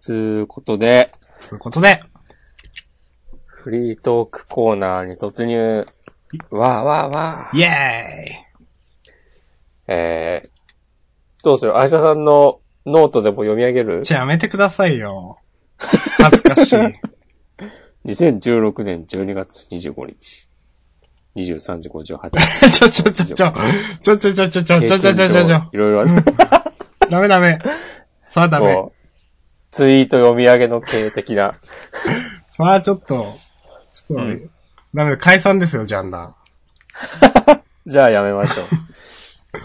つうことで、つうことで、フリートークコーナーに突入。わーわーわー。イェーイえー、どうする？愛車さんのノートでも読み上げる？じゃあやめてくださいよ。恥ずかしい。?2016 年12月25日。23時58分。ちょちょちょちょ、ちょちょちょちょちょちょちょちょちょちょちょ。いろいろある。ダメダメ。さあダメ。ツイート読み上げの系的な。さあちょっと、ちょっと、うんダメ、解散ですよ、ジャンダン。じゃあやめましょう。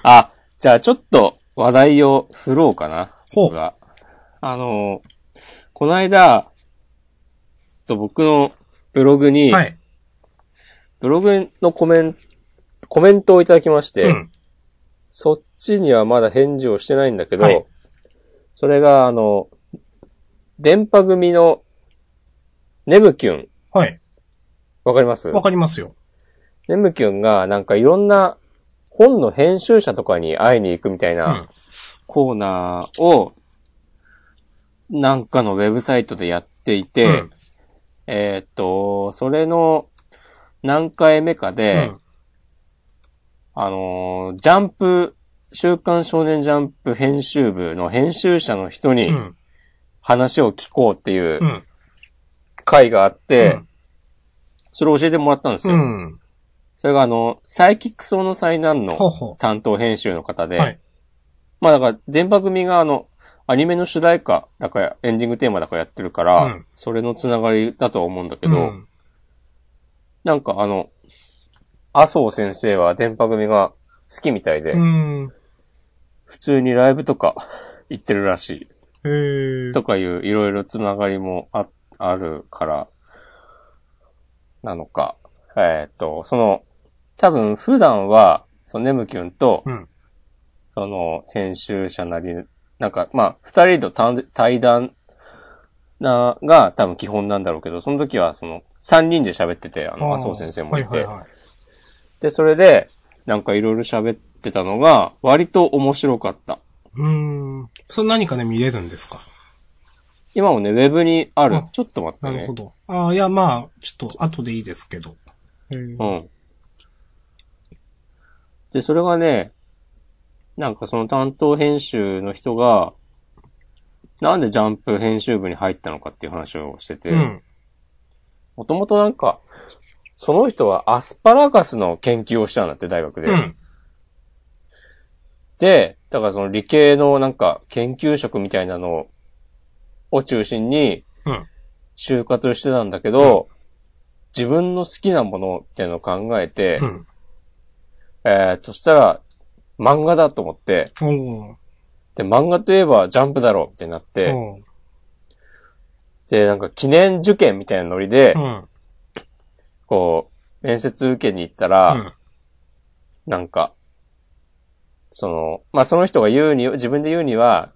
あ、じゃあちょっと話題を振ろうかな。ほうあのー、この間、と僕のブログに、はい。ブログのコメンコメントをいただきまして、うん。そっちにはまだ返事をしてないんだけど、はいそれがあの、電波組のネムキュン、はい。わかります？わかりますよ。ネムキュンがなんかいろんな本の編集者とかに会いに行くみたいうなんコーナーを、なんかのウェブサイトでやっていて、うんえーっと、それの何回目かで、うんあのージャンプ、週刊少年ジャンプ編集部の編集者の人にうん。話を聞こうっていううん。会があって、うんそれを教えてもらったんですよ。うん。それがあの、サイキックソーの災難の担当編集の方で、う。はい。まあだから、電波組があの、アニメの主題歌だから、エンディングテーマだからやってるから、うんそれのつながりだとは思うんだけど、うんなんかあの、麻生先生は電波組が好きみたいで、うん。普通にライブとか行ってるらしへ。とかいういろいろつながりもあ、あるから、なのか。えーっと、その、多分普段は、そのネムキュンと、うん。その編集者なり、なんか、まあ、二人の対対談な、が多分基本なんだろうけど、その時はその、三人で喋ってて、あの、麻生先生もいて、はいはいはい。で、それで、なんかいろいろ喋ってたのが、割と面白かった。うーん。それ何かね、見れるんですか？今もね、ウェブにあるあ。ちょっと待ってねなるほ。ど。ああ、いや、まあ、ちょっと、後でいいですけど。うん。で、それがね、なんかその担当編集の人が、なんでジャンプ編集部に入ったのかっていう話をしてて、うん。もともとなんか、その人はアスパラガスの研究をしたんだって、大学で。うん。で、だからその理系のなんか研究職みたいなのを中心にうん。就活してたんだけど、自分の好きなものっていうのを考えて、うん。えー、そしたら漫画だと思って、おーで、漫画といえばジャンプだろうってなって、で、なんか記念受験みたいなノリで、うん。こう、面接受けに行ったうら、ん。なんか、その、まあ、その人が言うに、自分で言うには、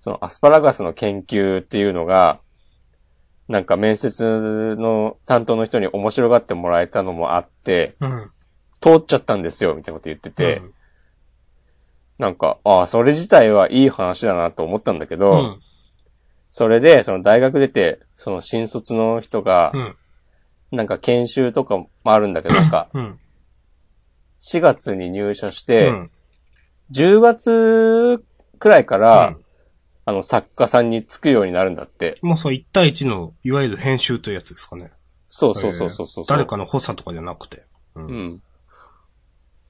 そのアスパラガスの研究っていうのが、なんか面接の担当の人に面白がってもらえたのもあって、うん。通っちゃったんですよ、みたいなこと言ってて、うんなんか、ああ、それ自体はいい話だなと思ったんだけど、うん。それで、その大学出て、その新卒の人がう、ん。なんか研修とかもあるんだけど、なんか、うん。4月に入社しうて、ん。10月くらいから、うんあの、作家さんにつくようになるんだって。もうそう、1対1の、いわゆる編集というやつですかね。そうそうそうそうそう。誰かの補佐とかじゃなくて。う。うんん。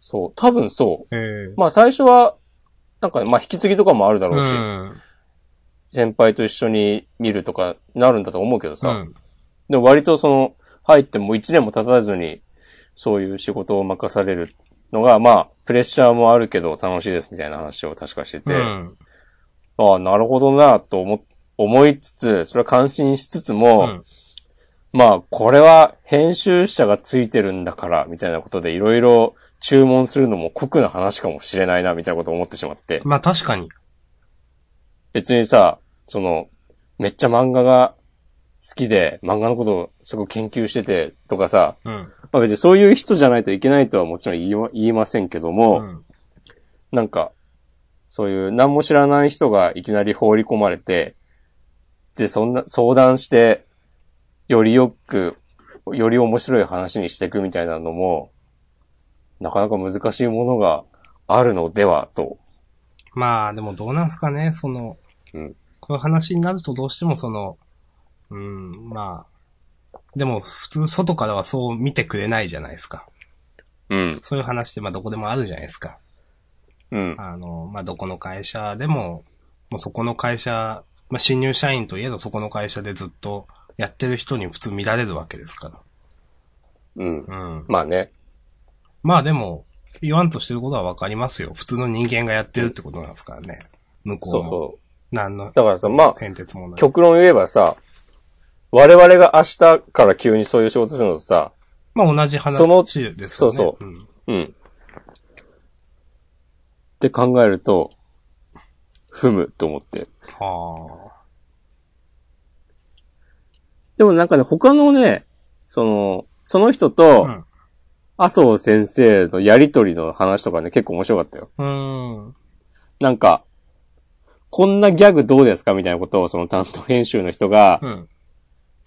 そう、多分そう。ええ。まあ最初は、なんか、まあ引き継ぎとかもあるだろうし、うん。先輩と一緒に見るとかなるんだと思うけどさ、うん。でも割とその、入っても1年も経たずに、そういう仕事を任されるのが、まあ、プレッシャーもあるけど楽しいですみたいな話を確かしてて、うん。ああ、なるほどなと思、思いつつ、それは感心しつつも、うんまあ、これは編集者がついてるんだから、みたいなことでいろいろ注文するのも酷な話かもしれないな、みたいなことを思ってしまって。まあ確かに。別にさ、その、めっちゃ漫画が好きで、漫画のことをすごく研究してて、とかさ、うん。まあ別にそういう人じゃないといけないとはもちろん言いま言いませんけども、うん。なんか、そういう何も知らない人がいきなり放り込まれて、ってそんな相談して、よりよく、より面白い話にしていくみたいなのも、なかなか難しいものがあるのではと。まあ、でもどうなんすかね、その、うんこういう話になるとどうしてもその、うん、まあ、でも普通外からはそう見てくれないじゃないですか。うん。そういう話ってまあどこでもあるじゃないですか。うん。あの、まあどこの会社でも、もうそこの会社、まあ新入社員といえどそこの会社でずっとやってる人に普通見られるわけですかうん。ら。うん。まあね。まあでも、言わんとしてることはわかりますよ。普通の人間がやってるってことなんですからね。向こも。そううそ何のう。だからさ、まあ、変哲もない。極論言えばさ、我々が明日から急にそういう仕事するのとさ、まあ同じ話ですよね。そうそうん。うん。って考えると、ふむと思って。はでもなんかね、他のね、その、その人あ。とう、ん。麻生先生のやりとりの話とかね、結構面白かったよ。うーん。なんか、こんなギャグどうですか？みたいなことをその担当編集の人がうん。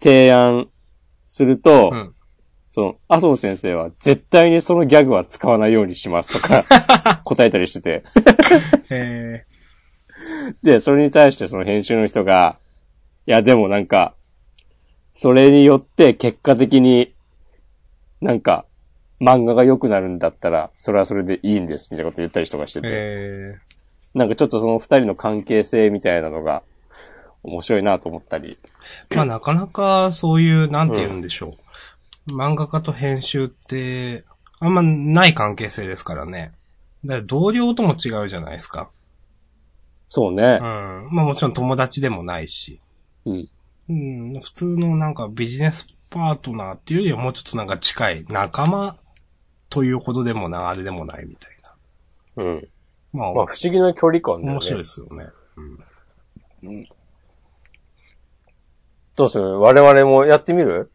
提案すると、うん。その、麻生先生は絶対にそのギャグは使わないようにしますとか 答えたりしてて。えで、それに対してその編集の人が、いやでもなんか、それによって結果的に、なんか、漫画が良くなるんだったら、それはそれでいいんです、みたいなこと言ったりとかしてー、て。えなんかちょっとその二人の関係性みたいなのが、面白いなと思ったり。ー、まあなかなかそういう、なんて言うんでしょう。漫画家と編集って、あんまない関係性ですからね。だから同僚とも違うじゃないですか。そうねうん。。まあもちろん友達でもないし。うん。うん、普通のなんかビジネスパートナーっていうよりはもうちょっとなんか近い仲間というほどでもな、あれでもないみたいな。うん。まあ、まあ不思議な距離感だよね。面白いですよね。どうする？我々もやってみる？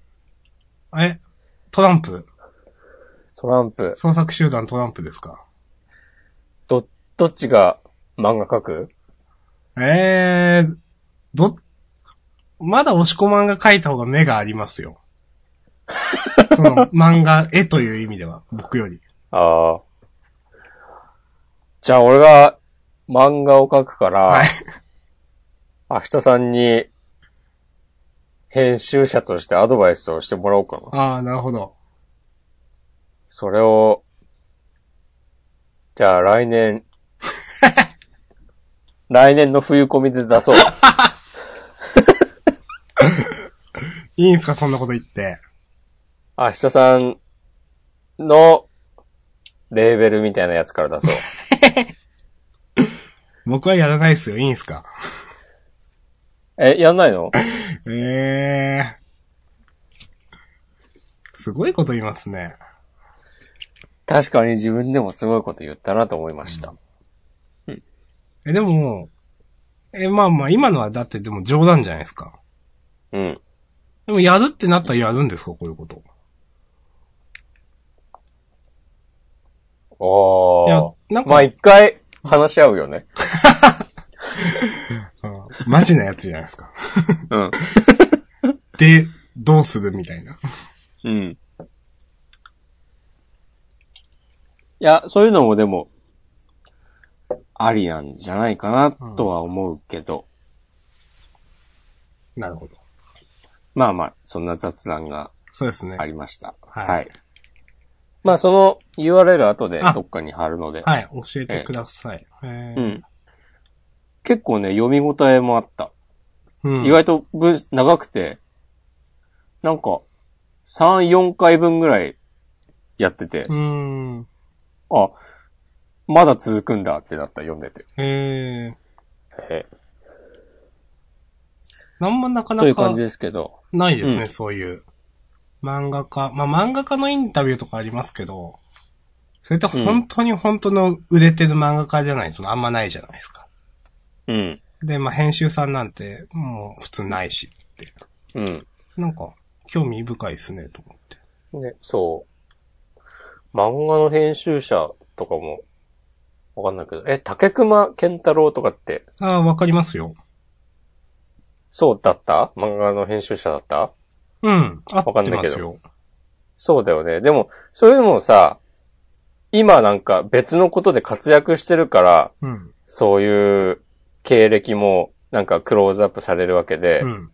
えトランプトランプ。創作集団トランプですか？ど、どっちが漫画描く？えー、ど、まだ押し込まんが描いた方が目がありますよ。その漫画、絵という意味では、僕より。ああ。じゃあ俺が漫画を描くから、はい。明日さんに編集者としてアドバイスをしてもらおうかな。ああ、なるほど。それを、じゃあ来年、来年の冬込みで出そう。いいんすかそんなこと言って。明日さんのレーベルみたいなやつから出そう。僕はやらないですよ。いいんすか？え、やんないの？ええすごいこと言いますね。確かに自分でもすごいこと言ったなと思いました。え、でも、え、まあまあ、今のはだってでも冗談じゃないですか。うん。でもやるってなったらやるんですか？こういうこと。いやおー。、なんか、まあ一回話し合うよね。うんマジなやつじゃないですか。うん。で、どうするみたいな。うん。いや、そういうのもでも、ありなんじゃないかなとは思うけど、なるほど。まあまあ、そんな雑談がそうですね。ありました。はいはい。まあその URL 後であどっかに貼るので、はい、教えてください。えーうん。結構ね、読み応えもあった。うん。意外と文長くて、なんか、3、4回分ぐらいやってて、うーん。あ、まだ続くんだってなった、読んでて。えー、えなんもなかなかという感じですけど。ないですね、うんそういう。漫画家。まあ、漫画家のインタビューとかありますけど、それって本当に本当の売れてる漫画家じゃないとあんまないじゃないですか。うん。で、まあ、編集さんなんてもう普通ないしって。うん。なんか、興味深いですね、と思って。ね、そう。漫画の編集者とかも、わかんないけど、え、竹熊健太郎とかって、ああ、わかりますよ。そうだった？漫画の編集者だった？うん。合わかんないけど。そうだよね。でも、それでもさ、今なんか別のことで活躍してるから、うん。そういう経歴もなんかクローズアップされるわけで、うん。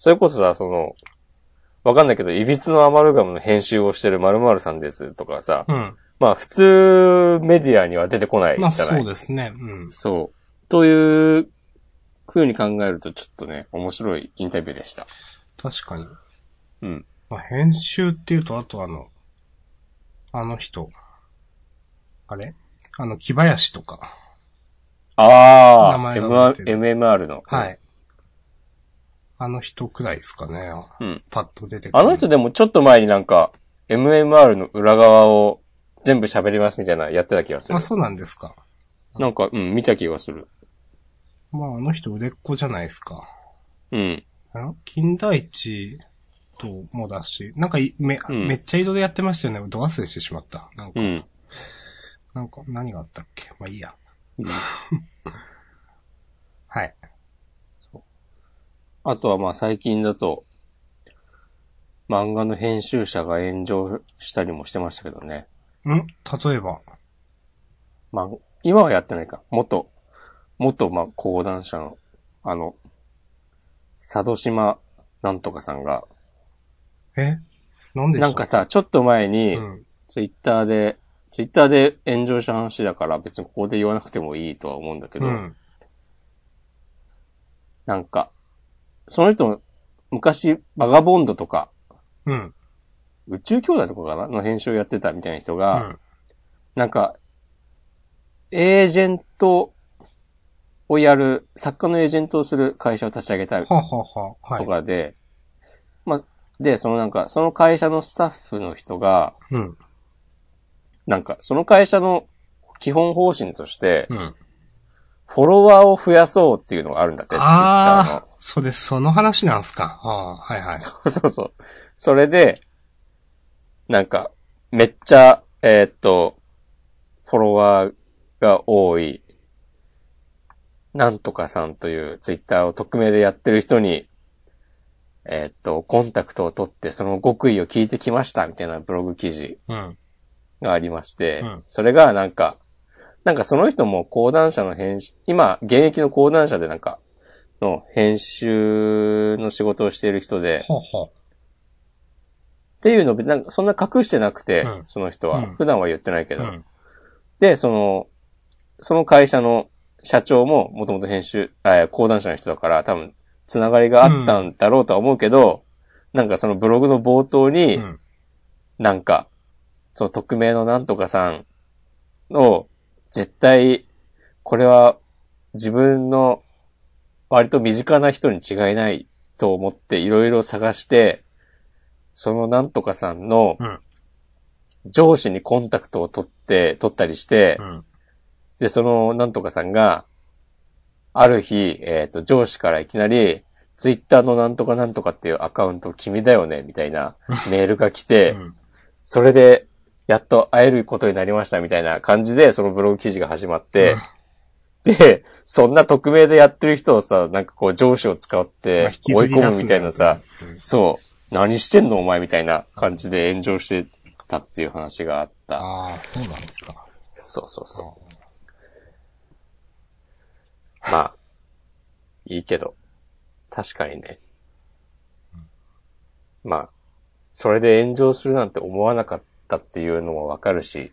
それこそさ、その、わかんないけど、いびつのアマルガムの編集をしてる〇〇さんですとかさ、うん。まあ普通メディアには出てこないじゃないまあそうですね。うん。そう。という風に考えるとちょっとね、面白いインタビューでした。確かに。うん。まあ、編集っていうと、あとあの、あの人。あれ？あの、木林とか。ああ、MMR の。はい。あの人くらいですかね。うん。パッと出てくる。あの人でもちょっと前になんか、MMR の裏側を全部喋りますみたいなやってた気がするあ、。そうなんですか。なんか、うん、見た気がする。まあ、あの人売れっ子じゃないですか。うん。あ金田一ともだし、なんかいめ、うんめっちゃ移動でやってましたよね。ど忘れしてしまった。なんか、うん。なんか、何があったっけまあいいや。うん はい。あとはまあ最近だと、漫画の編集者が炎上したりもしてましたけどね。ん？例えば？まあ、今はやってないか。元、元、まあ、講談社の、あの、佐渡島なんとかさんが、え？なんでしょうなんかさ、ちょっと前にう、ん。ツイッターで、ツイッターで炎上した話だから別にここで言わなくてもいいとは思うんだけど、うん。なんか、その人、昔、バガボンドとか、うん。宇宙兄弟とかかなの編集をやってたみたいな人うが、ん。なんか、エージェントをやる、作家のエージェントをする会社を立ち上げたいはあ、はあはあ、はとい。かで、まあ、で、そのなんか、その会社のスタッフの人が、うん。なんか、その会社の基本方針として、うん。フォロワーを増やそうっていうのがあるんだって、ああ、そうです。その話なんすか。ああ、はいはい。Twitter の。そうそう。それで、なんか、めっちゃ、えーっと、フォロワーが多い、なんとかさんというツイッターを匿名でやってる人に、えーっと、コンタクトを取ってその極意を聞いてきましたみたいなブログ記事うん。がありまして、うんそれがなんか、なんかその人も講談社の編集、今、現役の講談社でなんか、の編集の仕事をしている人で、ほうほっていうのを別になんかそんな隠してなくて、うんその人は、うん普段は言ってないけう。ど、うん。で、その、その会社の社長ももともと編集、あ、講談社の人だから多分、つながりがあったんだろうとは思うけど、なんかそのブログの冒頭に、うん。なんか、その匿名のなんとかさんを、絶対、これは自分の割と身近な人に違いないと思っていろいろ探して、そのなんとかさんのうん上司にコンタクトを取って、取ったりして、うん。で、そのなんとかさんが、ある日、えっ、と、上司からいきなり、ツイッターのなんとかなんとかっていうアカウント君だよね、みたいなメールが来て、うん。それで、やっと会えることになりましたみたいな感じで、そのブログ記事が始まって、で、そんな匿名でやってる人をさ、なんかこう上司を使っまて追い込むみたいなさ、うんそう、何してんのお前みたいな感じで炎上してたっていう話があった。ああ、そうなんですか。そうそうそう。まあ、いいけど、確かにね。まあ、それで炎上するなんて思わなかったっていうのもわかるし、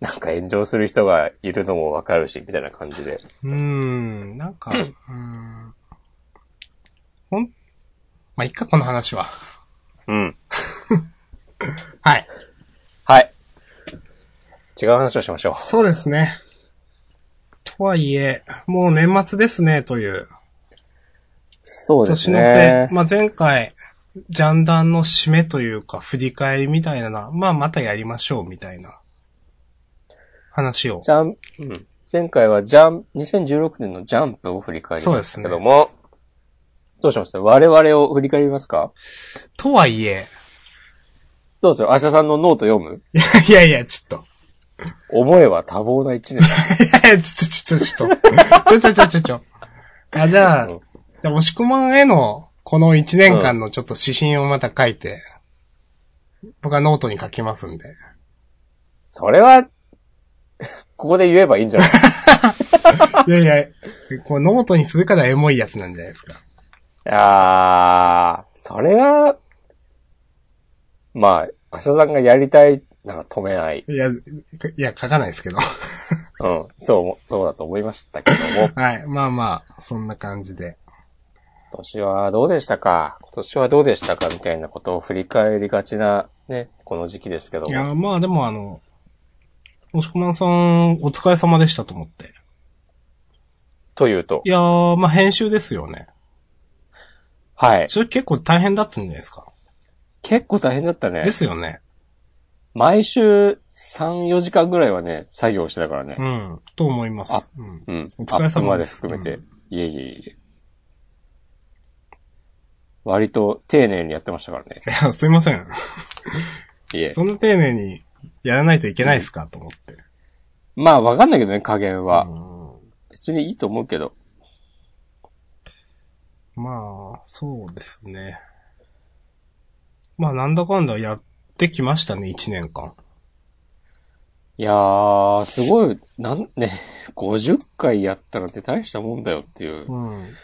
なんか炎上する人がいるのもわかるし、みたいな感じで。うーん、なんか、うーん。ほん、まあ、いっか、この話は。うん。はい。はい。違う話をしましょう。そうですね。とはいえ、もう年末ですね、という。そうです年のね瀬。。まあ、前回、ジャンプの締めというか、振り返りみたいなのは、まあ、またやりましょう、みたいな話を。ジャン、うん。前回はジャン、2016年のジャンプを振り返りましたけども、どうします我々を振り返りますか？とはいえ、どうす？るアシャさんのノート読む？いやいや、ちょっと。思えば多忙な一年。いやいや、ちょっと、ちょっと、ちょっと。ちょちょちょちょちょ。あ、じゃあうん、じゃあ、押し込まんへの、この1年間のちょっと指針をまた書いて、僕はノートに書きますんで。それは、ここで言えばいいんじゃない？いやいや、こうノートにするからエモいやつなんじゃないですか。いやー、それは、まあ、明日さんがやりたいなら止めない。いや、いや、書かないですけど。うん。そう、そうだと思いましたけども。はい。まあまあ、そんな感じで。今年はどうでしたか？今年はどうでしたか？みたいなことを振り返りがちな、ね、この時期ですけどいや、も。まあでもあの、押し込まんさん、お疲れ様でしたと思って。というと？い。やー、まあ編集ですよね。はい。それ結構大変だったんじゃないですか？結構大変だったねで。すよね。毎週3、4時間ぐらいはね、作業してたからねう。ん。と思います。うん。うん。お疲れ様ですまで含めて。いえいえいえ。割と丁寧にやってましたからね。いや、すいません。いえ。そんな丁寧にやらないといけないですかと思って。まあわかんないけどね、加減は。うん別にいいと思うけど。まあ、そうですね。まあ、なんだかんだやってきましたね、一年間。いやー、すごい、なん、ね、50回やったらって大したもんだよっていう、うん。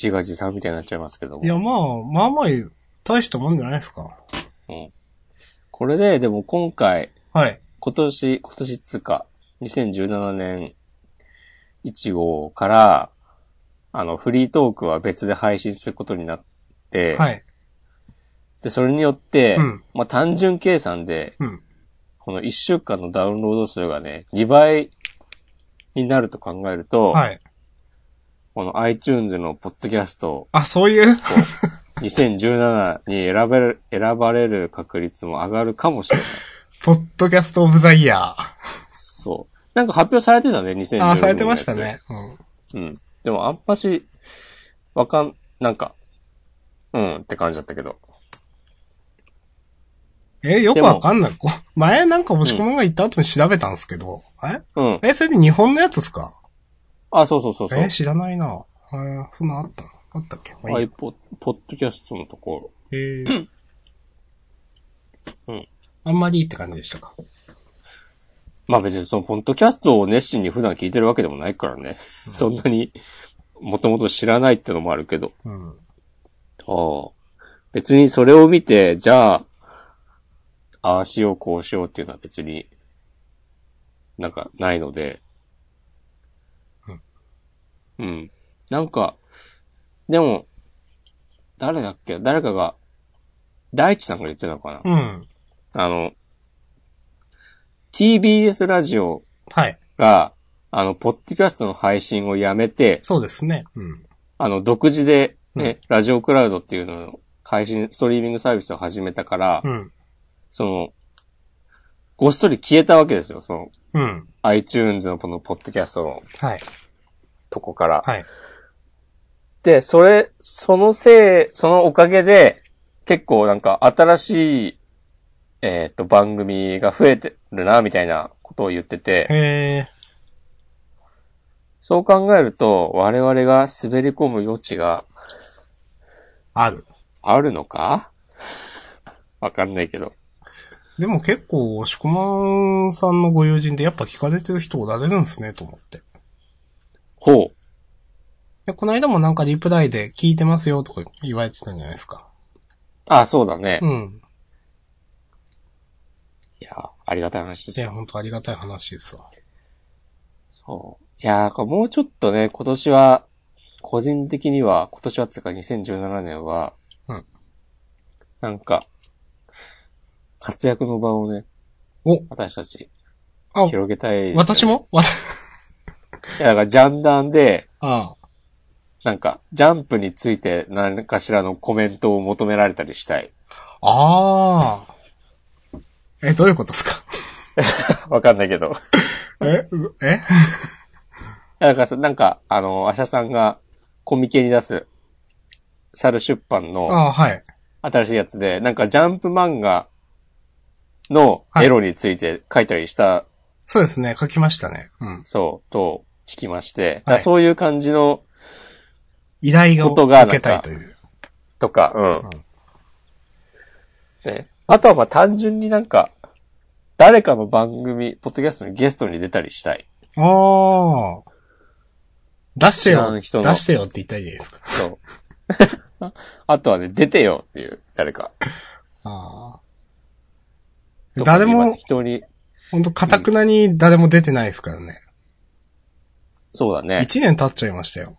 自画自賛みたいになっちゃいますけども。いや、まあ、まあまあ、大したもんじゃないですか。うん。これで、でも今回、はい。今年、今年つうか、2017年1号から、あの、フリートークは別で配信することになって、はい。で、それによって、うんまあ単純計算で、うん。この1週間のダウンロード数がね、2倍になると考えると、はい。この iTunes のポッドキャストあ、そういう？2017に選べる、選ばれる確率も上がるかもしれない。ポッドキャストオブザイヤー。そう。なんか発表されてたね、2017年。あ、されてましたね。うん。うん。でもあんまし、わかん、なんか、うんって感じだったけど。え、よくわかんない。こ前なんか押し込まんが言った後に調べたんですけど、えうん。え、それで日本のやつですか？あ、そうそうそうそう。え、知らないな。えー、そんなんあった？あったっけ？まあいい iPod、ポッドキャストのところ。えーうん。あんまりいいって感じでしたか？まあ別にそのポッドキャストを熱心に普段聞いてるわけでもないからね。そんなに、もともと知らないってのもあるけど。うん。ああ。別にそれを見て、じゃあ、ああしようこうしようっていうのは別に、なんかないので。うん。なんか、でも、誰だっけ？誰かが、大地さんが言ってたのかな、うん。あの、TBS ラジオはい。が、あの、ポッドキャストの配信をやめて、そうですね。うん。あの、独自で、ね、ラジオクラウドっていうのを配信、ストリーミングサービスを始めたから、うん。その、ごっそり消えたわけですよ。その、うん。iTunes のこのポッドキャストのはい。とこから。はい。で、それ、そのせい、そのおかげで、結構なんか新しい、えっ、と、番組が増えてるな、みたいなことを言ってて、えそう考えると、我々が滑り込む余地がー、ある。あるのか？わかんないけど。でも結構、押し込まんさんのご友人でやっぱ聞かれてる人おられるんですね、と思って。ほう。でこの間もなんかリプライで聞いてますよとか言われてたんじゃないですか。あ、そうだね。うん。いや、ありがたい話ですいや、よ。本当ありがたい話ですわ。そう。いや、これもうちょっとね、今年は、個人的には、今年はっていうか2017年は、うん。なんか、活躍の場をね、お、私たち、あ、広げたい、私も？わた、いや、だから、ジャンダンで、ああ。なんか、ジャンプについて何かしらのコメントを求められたりしたい。ああ。え、どういうことですか？わかんないけど。えうえ？だからさ、なんか、あの、アシャさんがコミケに出す、猿出版のああ、はい。新しいやつで、なんかジャンプ漫画のエロについて書いたりした、そうですね、書きましたね。うん。そう、と聞きまして、はいそういう感じの依頼を受けたいという。とか、うん。うんね。あとはまあ単純になんか、誰かの番組、ポッドキャストにゲストに出たりしたい。ああ。出してよ、出してよって言ったらいいですか。そう。あとはね、出てよっていう、誰か。ああ。誰も、適当かたくなに誰も出てないですからね。そうだね。一年経っちゃいましたよ。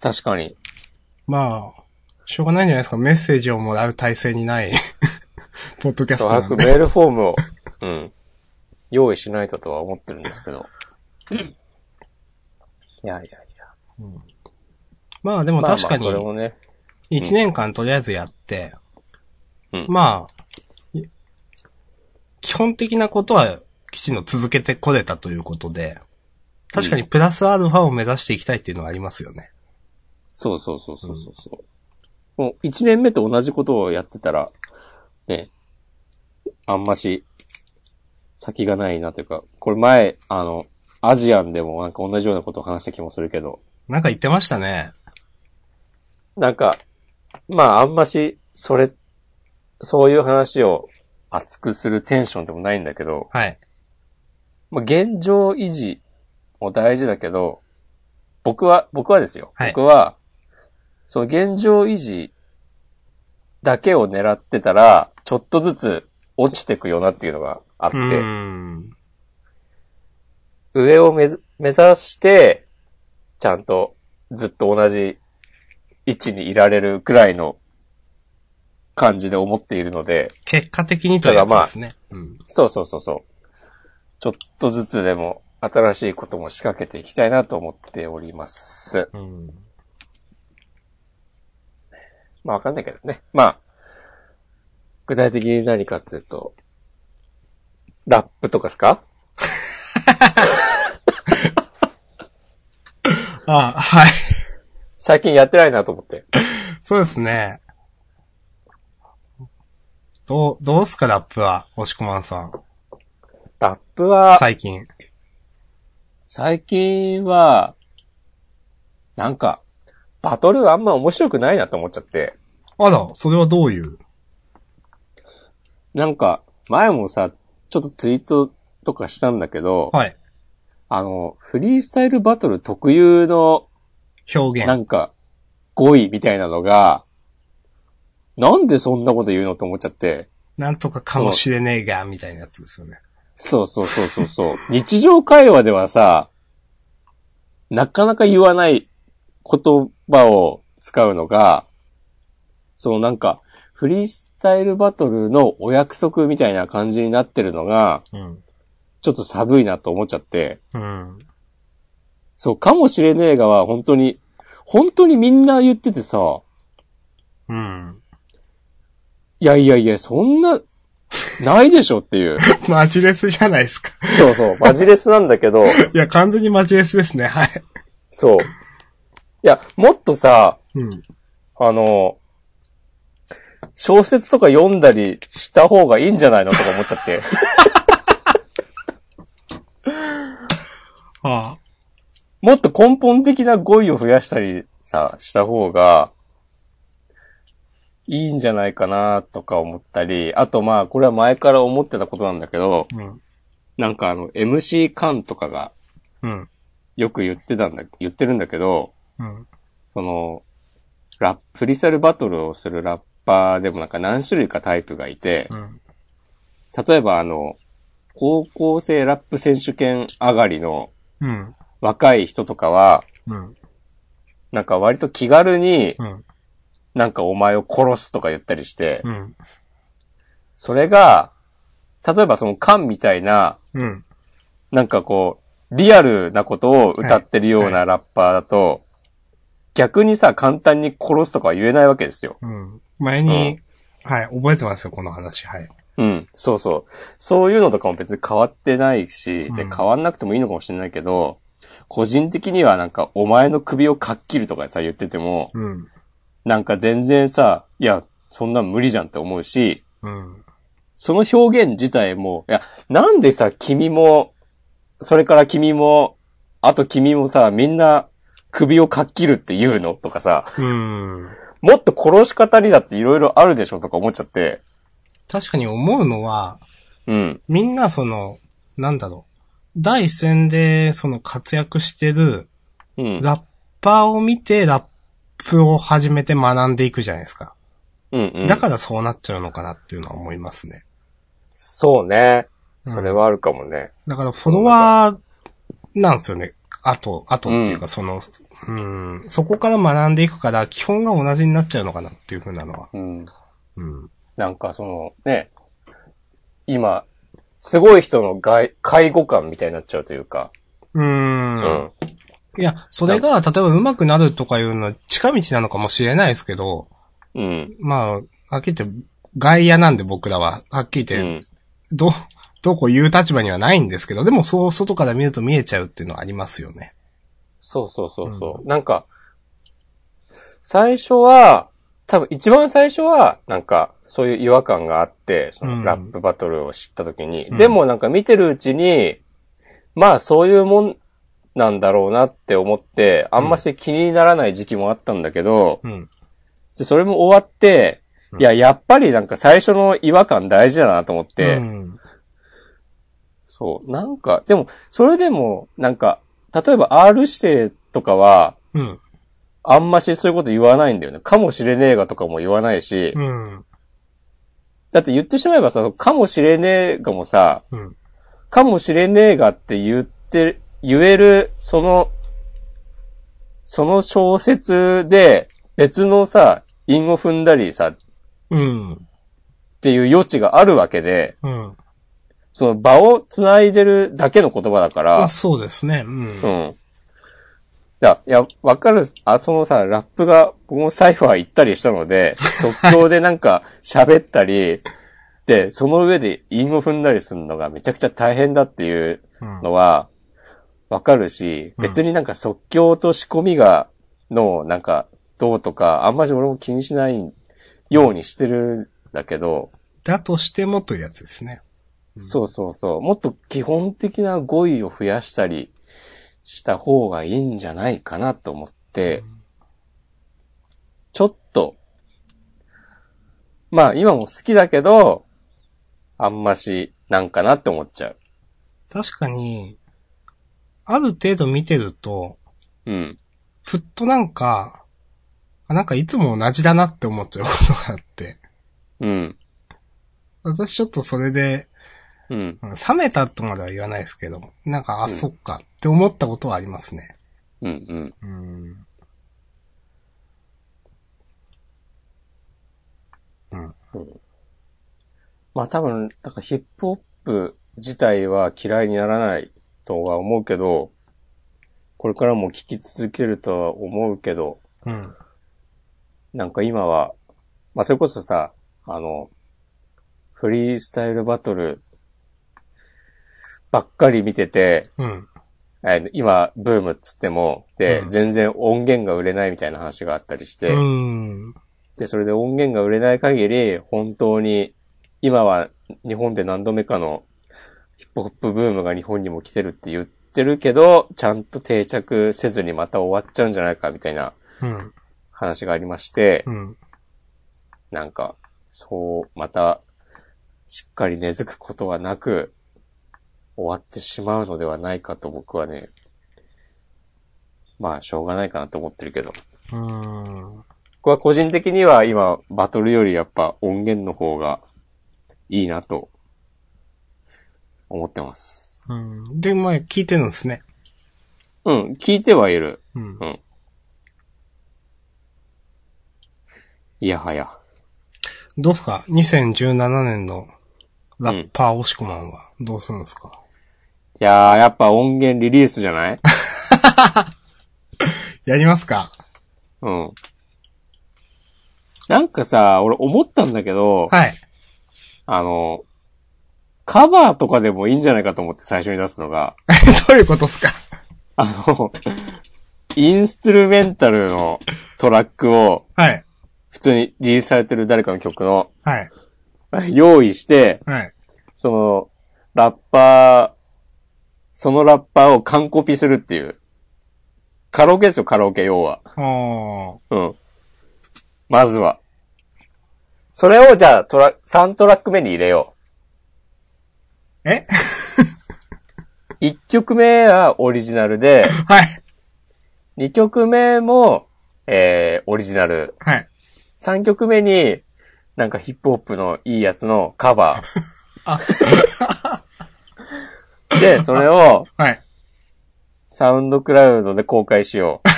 確かに。まあ、しょうがないんじゃないですか。メッセージをもらう体制にない、ポッドキャストなんで。メールフォームを、うん、用意しないととは思ってるんですけど。いやいやいや。まあでも確かにまあまあ、それもね。一年間とりあえずやって、うんまあ、い基本的なことはきちんと続けてこれたということで、確かにプラスアルファを目指していきたいっていうのはありますよね。そうそうそうそうそうそう。もう一年目と同じことをやってたら、ね、あんまし、先がないなというか、これ前、あの、アジアンでもなんか同じようなことを話した気もするけど、なんか言ってましたね。なんか、まああんまし、それ、そういう話を熱くするテンションでもないんだけど、はい。まあ現状維持も大事だけど、僕は、僕はですよ。はい僕は、その現状維持だけを狙ってたら、ちょっとずつ落ちてくよなっていうのがあって。上を目ず目指して、ちゃんとずっと同じ位置にいられるくらいの感じで思っているので、結果的にというやつですね。うん。そうそうそうそう。ちょっとずつでも新しいことも仕掛けていきたいなと思っております。うん。まあわかんないけどね。まあ、具体的に何かっていうと、ラップとかですか？あ、はい。最近やってないなと思って。そうですね。どう、どうすかラップは、押しこまんさん。ラップは、最近。最近は、なんか、バトルあんま面白くないなと思っちゃって。あら、それはどういう？なんか、前もさ、ちょっとツイートとかしたんだけど、はい。あの、フリースタイルバトル特有の、表現。なんか、語彙みたいなのが、なんでそんなこと言うのと思っちゃって。なんとかかもしれねえが、みたいなやつですよね。そうそうそうそうそう。日常会話ではさ、なかなか言わない言葉を使うのが、そのなんか、フリースタイルバトルのお約束みたいな感じになってるのが、うん。ちょっと寒いなと思っちゃって、うん。そう、かもしれねえがは本当に、本当にみんな言っててさ、うん。いやいやいや、そんな、ないでしょっていう。マジレスじゃないですか。そうそう、マジレスなんだけど、いや、完全にマジレスですね。はい。そう。いや、もっとさ、うん。あの、小説とか読んだりした方がいいんじゃないのとか思っちゃって。あもっと根本的な語彙を増やしたりさ、した方が、いいんじゃないかなとか思ったり、あとまあ、これは前から思ってたことなんだけど、うん。なんかあの、MC カンとかが。よく言ってたんだ、言ってるんだけど、うん。その、ラップ、フリースタルバトルをするラッパーでもなんか何種類かタイプがいて、うん。例えばあの、高校生ラップ選手権上がりの。若い人とかは、なんか割と気軽に。なんかお前を殺すとか言ったりして、うん。それが、例えばそのカンみたいな、うん。なんかこう、リアルなことを歌ってるようなラッパーだと、逆にさ、簡単に殺すとかは言えないわけですよ。うん。前に、はい、覚えてますよ、この話。はい。うん、そうそう。そういうのとかも別に変わってないし、で、うん変わんなくてもいいのかもしれないけど、個人的にはなんか、お前の首をかっきるとかさ、言ってても、うん。なんか全然さ、いや、そんなん無理じゃんって思うし、うん。その表現自体も、いや、なんでさ、君も、それから君も、あと君もさ、みんな、首をかっきるって言うの？とかさ、うん。もっと殺し方にだっていろいろあるでしょとか思っちゃって、確かに思うのは、うん。みんなその、なんだろう。第一線でその活躍してるうん。ラッパーを見てラップを始めて学んでいくじゃないですか。うん、うん。だからそうなっちゃうのかなっていうのは思いますね。そうね。うんそれはあるかもね。だからフォロワーなんですよね。あと、あとっていうかその、うん、そこから学んでいくから基本が同じになっちゃうのかなっていうふうなのは。うん。うん。なんかその、ね、今、すごい人の外介護官みたいになっちゃうというか、うー。うんん。いや、それが、例えば上手くなるとかいうのは近道なのかもしれないですけど、うん。まあ、はっきり言って、外野なんで僕らは、はっきりう言って、ん。どう、どうこう言う立場にはないんですけど、でもそう外から見ると見えちゃうっていうのはありますよね。そうそうそうそう。なんか、最初は、多分一番最初は、なんか、そういう違和感があって、そうんのラップバトルを知った時に、うんでもなんか見てるうちに、まあそういうもんなんだろうなって思って、あんまし気にならない時期もあったんだけど、うん。でそれも終わって、うんいや、やっぱりなんか最初の違和感大事だなと思って、うん。そう、なんか、でも、それでも、なんか、例えば R 指定とかは、うん。あんましそういうこと言わないんだよね。かもしれねえがとかも言わないし、うん。だって言ってしまえばさ、かもしれねえがもさ、うん。かもしれねえがって言って、言える、その、その小説で別のさ、韻を踏んだりさ、っうん。ていう余地があるわけで、うん。その場を繋いでるだけの言葉だからあ、そうですね。うんう。ん。いや、いや、わかる、あ、そのさ、ラップが、僕もサイファー行ったりしたので、即興でなんか喋ったり、で、その上で韻を踏んだりするのがめちゃくちゃ大変だっていううんのは、わかるし、うん別になんか即興と仕込みが、の、なんか、どうとか、あんまり俺も気にしないようにしてるんだけど、だとしてもというやつですね。そうそうそう。もっと基本的な語彙を増やしたりした方がいいんじゃないかなと思って、ちょっと、まあ今も好きだけど、あんましなんかなって思っちゃう。確かに、ある程度見てると、うん。ふっとなんか、あなんかいつも同じだなって思っちゃうことがあって。うん。私ちょっとそれで、うん。うん冷めたとまでは言わないですけど、なんか、あ、うんそっかって思ったことはありますね。うん。うん。うん。まあ多分、だからヒップホップ自体は嫌いにならないとは思うけど、これからも聴き続けるとは思うけど、うん。なんか今は、まあそれこそさ、あの、フリースタイルバトルばっかり見てて、うん。えー今ブームっつっても、で、うん全然音源が売れないみたいな話があったりして、うん。で、それで音源が売れない限り、本当に、今は日本で何度目かのヒップブームが日本にも来てるって言ってるけど、ちゃんと定着せずにまた終わっちゃうんじゃないかみたいなうん。話がありまして、うん。なんか、そう、また、しっかり根付くことはなく、終わってしまうのではないかと僕はね、まあ、しょうがないかなと思ってるけど。うん。僕は個人的には今、バトルよりやっぱ音源の方がいいなと、思ってます。うん。で、まあ、聞いてるんですね。うん、聞いてはいる。うんうん。いやはや。どうすか ?2017 年のラッパー押し込まんはどうするんですか、いやー、やっぱ音源リリースじゃない？やりますか？うん。なんかさ、俺思ったんだけど、はい。あの、カバーとかでもいいんじゃないかと思って最初に出すのが、どういうことですか？あの、インストゥルメンタルのトラックをはい。普通にリリースされてる誰かの曲のはい。用意して、はい。その、ラッパー、そのラッパーを完コピするっていうカラオケですよ、カラオケ、要は。うん。まずは。それをじゃあ、トラ、3トラック目に入れよえ？う。1曲目はオリジナルで、はい。2曲目も、えー、オリジナル。はい。3曲目に、なんかヒップホップのいいやつのカバ あ、ー。で、それをはい。サウンドクラウドで公開しよ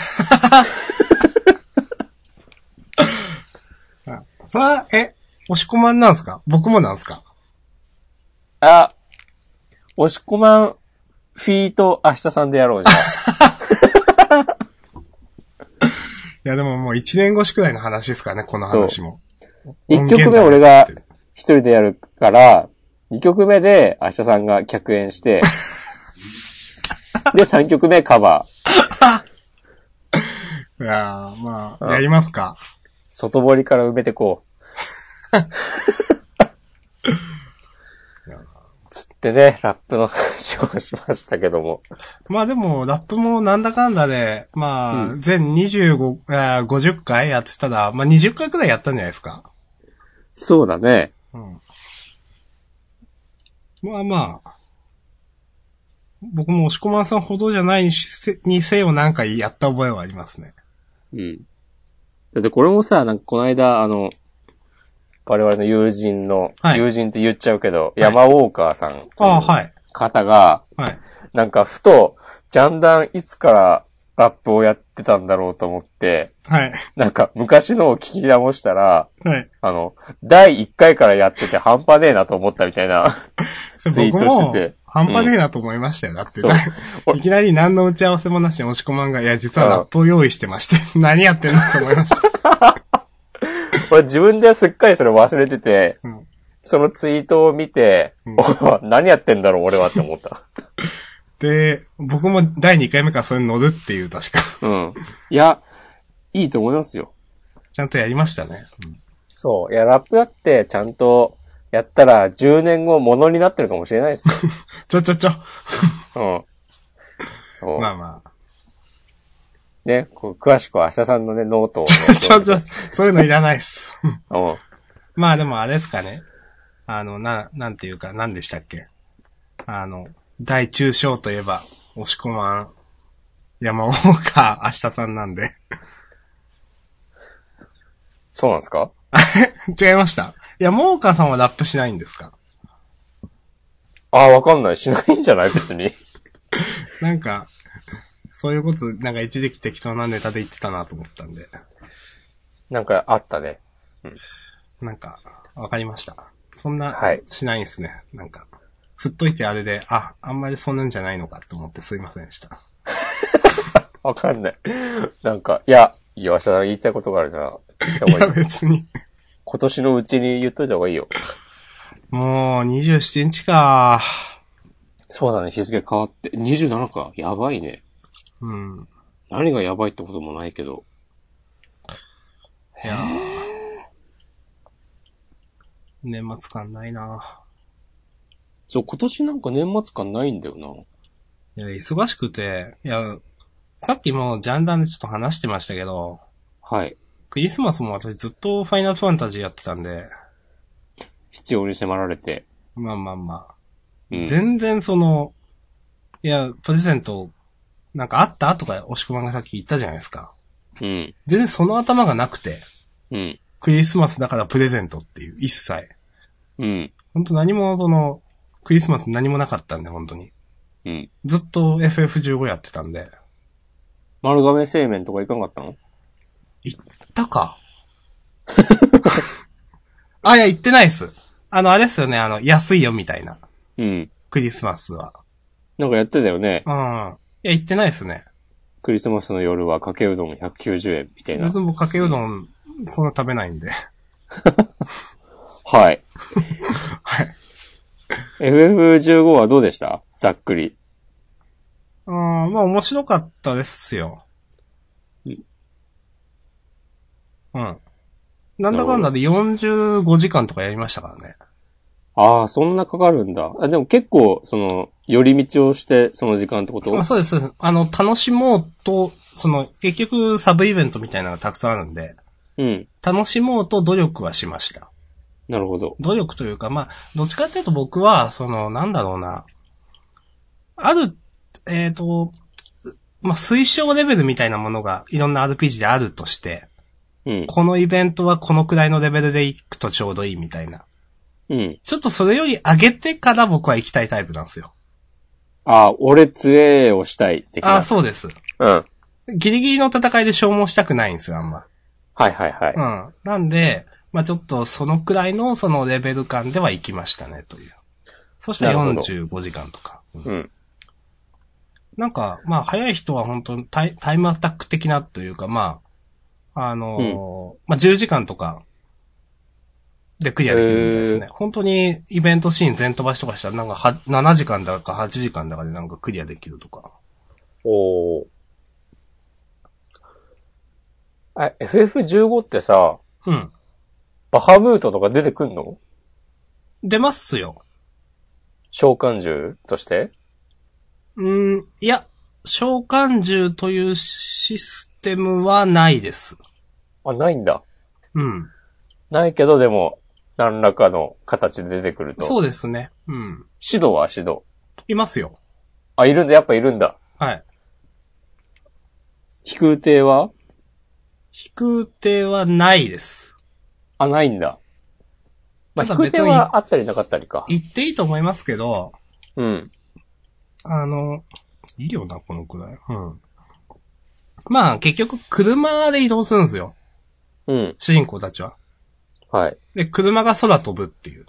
それは、え、押し込まんなんすか？僕もなんすか？う。あ、押し込まん、フィート明日さんでやろうじゃあ。いやでももう一年越しくらいの話ですからね、この話も。1曲目俺が一人でやるから、2曲目で明日さんが客演して、で、3曲目カバー。いやーまあ、うんやりますか。外堀から埋めてこう。つってね、ラップの話をしましたけども。まあでも、ラップもなんだかんだで、まあ、うん全25、あー50回やってたら、まあ20回くらいやったんじゃないですか。そうだね。うん。まあまあ、僕も押し込まんさんほどじゃないにせにせよなんかやった覚えはありますね。うん。だってこれもさ、なんかこの間、あの、我々の友人の、はい友人って言っちゃうけど、山ウォーカーさん。ああ、はい。方が、はい。なんかふと、ジャンダンいつからラップをやってたんだろうと思って、はい。なんか昔のを聞き直したら、はい。あの、第1回からやってて半端ねえなと思ったみたいな。ツイートしてて半端ねえなと思いましたよ。だって、そういきなり何の打ち合わせもなしに押し込まんが、いや、実はラップを用意してまして、何やってんのと思いました。俺自分ですっかりそれ忘れてて、うんそのツイートを見て、うん何やってんだろう俺はって思った。で、僕も第2回目からそれに乗るっていう、確か。うん。いや、いいと思いますよ。ちゃんとやりましたね。そう。いや、ラップだってちゃんとやったら10年後ものになってるかもしれないですよ。ちょちょちょ。うん。そう。まあまあ。ね、こう詳しくは明日さんのね、ノートを、ね。ちょちょ、そういうのいらないっす。うん。まあでもあれですかね。あの、な、なんていうか、何でしたっけ。あの、大中小といえば、押し込まん、山岡明日さんなんで。そうなんですか？違いました。山岡さんはラップしないんですか？ああ、わかんない。しないんじゃない？別に。なんか、そういうこと、なんか一時期適当なネタで言ってたなと思ったんで。なんかあったね。なんか、わかりました。そんな、はいしないんですね。なんか、振っといてあれで、あ、あんまりそんなんじゃないのかと思ってすいませんでした。わかんない。なんか、いや、いや、明日さん言いたいことがあるから、言ったいや方がいい。別に。今年のうちに言っといた方がいいよ。もう、27日か。そうだね、日付変わって。27か。やばいね。うん。何がやばいってこともないけど。いやー年末感ないなそう、今年なんか年末感ないんだよな。いや、忙しくて、いや、さっきもジャンダンでちょっと話してましたけど、はい。クリスマスも私ずっとファイナルファンタジーやってたんで、必要に迫られて。まあまあまあ。うん。全然その、いや、プレゼント、なんかあった？とか、押し込まんがさっき言ったじゃないですか。うん。全然その頭がなくて、うん。クリスマスだからプレゼントっていう、一切。うん。本当何もその、クリスマス何もなかったんで、本当に。うん。ずっと FF15 やってたんで。丸亀製麺とか行かなかったの？行ったか あ、いや、行ってないっす。あの、あれっすよね、あの、安いよみたいな。うん。クリスマスは。なんかやってたよね。うん。いや、行ってないっすね。クリスマスの夜はかけうどん190円みたいな別。に僕かけうどん、そんな食べないんで。はい。はい。FF15 はどうでした？ざっくり。あーまあ面白かったですよ。うんうん。なんだかんだで45時間とかやりましたからね。ああ、そんなかかるんだ。あでも結構、その、寄り道をして、その時間ってこと？あそうです、そうです。あの、楽しもうと、その、結局サブイベントみたいなのがたくさんあるんで、うん。楽しもうと努力はしました。なるほど。努力というか、まあ、どっちかっていうと僕は、その、なんだろうな。ある、えっ、と、まあ、推奨レベルみたいなものがいろんな RPG であるとして、うん。このイベントはこのくらいのレベルで行くとちょうどいいみたいな。うん。ちょっとそれより上げてから僕は行きたいタイプなんですよ。ああ、俺強えをしたい、的な。ああ、そうです。うん。はいギリギリの戦いで消耗したくないんですよ、あんま。はいはい。うん。なんで、まあちょっとそのくらいのそのレベル感では行きましたね、という。そしたらなるほど45時間とか。うんうん。なんか、まあ早い人は本当にタイタイムアタック的なというか、まあ、あのーまあ10時間とかでクリアできるみたいですね。本当にイベントシーン全飛ばしとかしたらなんかは7時間だか8時間だかでなんかクリアできるとか。おー。あ、FF15 ってさ、うん。バハムートとか出てくんの？出ますよ。召喚獣として？うん、いや、召喚獣というシステムはないです。あ、ないんだ。うん。ないけど、でも、何らかの形で出てくると。そうですね。うん。指導は指導。いますよ。あ、いるんだ、やっぱいるんだ。はい。飛空艇は？飛空艇はないです。あ、ないんだ。まあ、飛空艇はあったりなかったりか。言っていいと思いますけど、うん。あの、いいよな、このくらい。うん。まあ、結局、車で移動するんですよ。うん。主人公たちは。はい。で、車が空飛ぶっていう。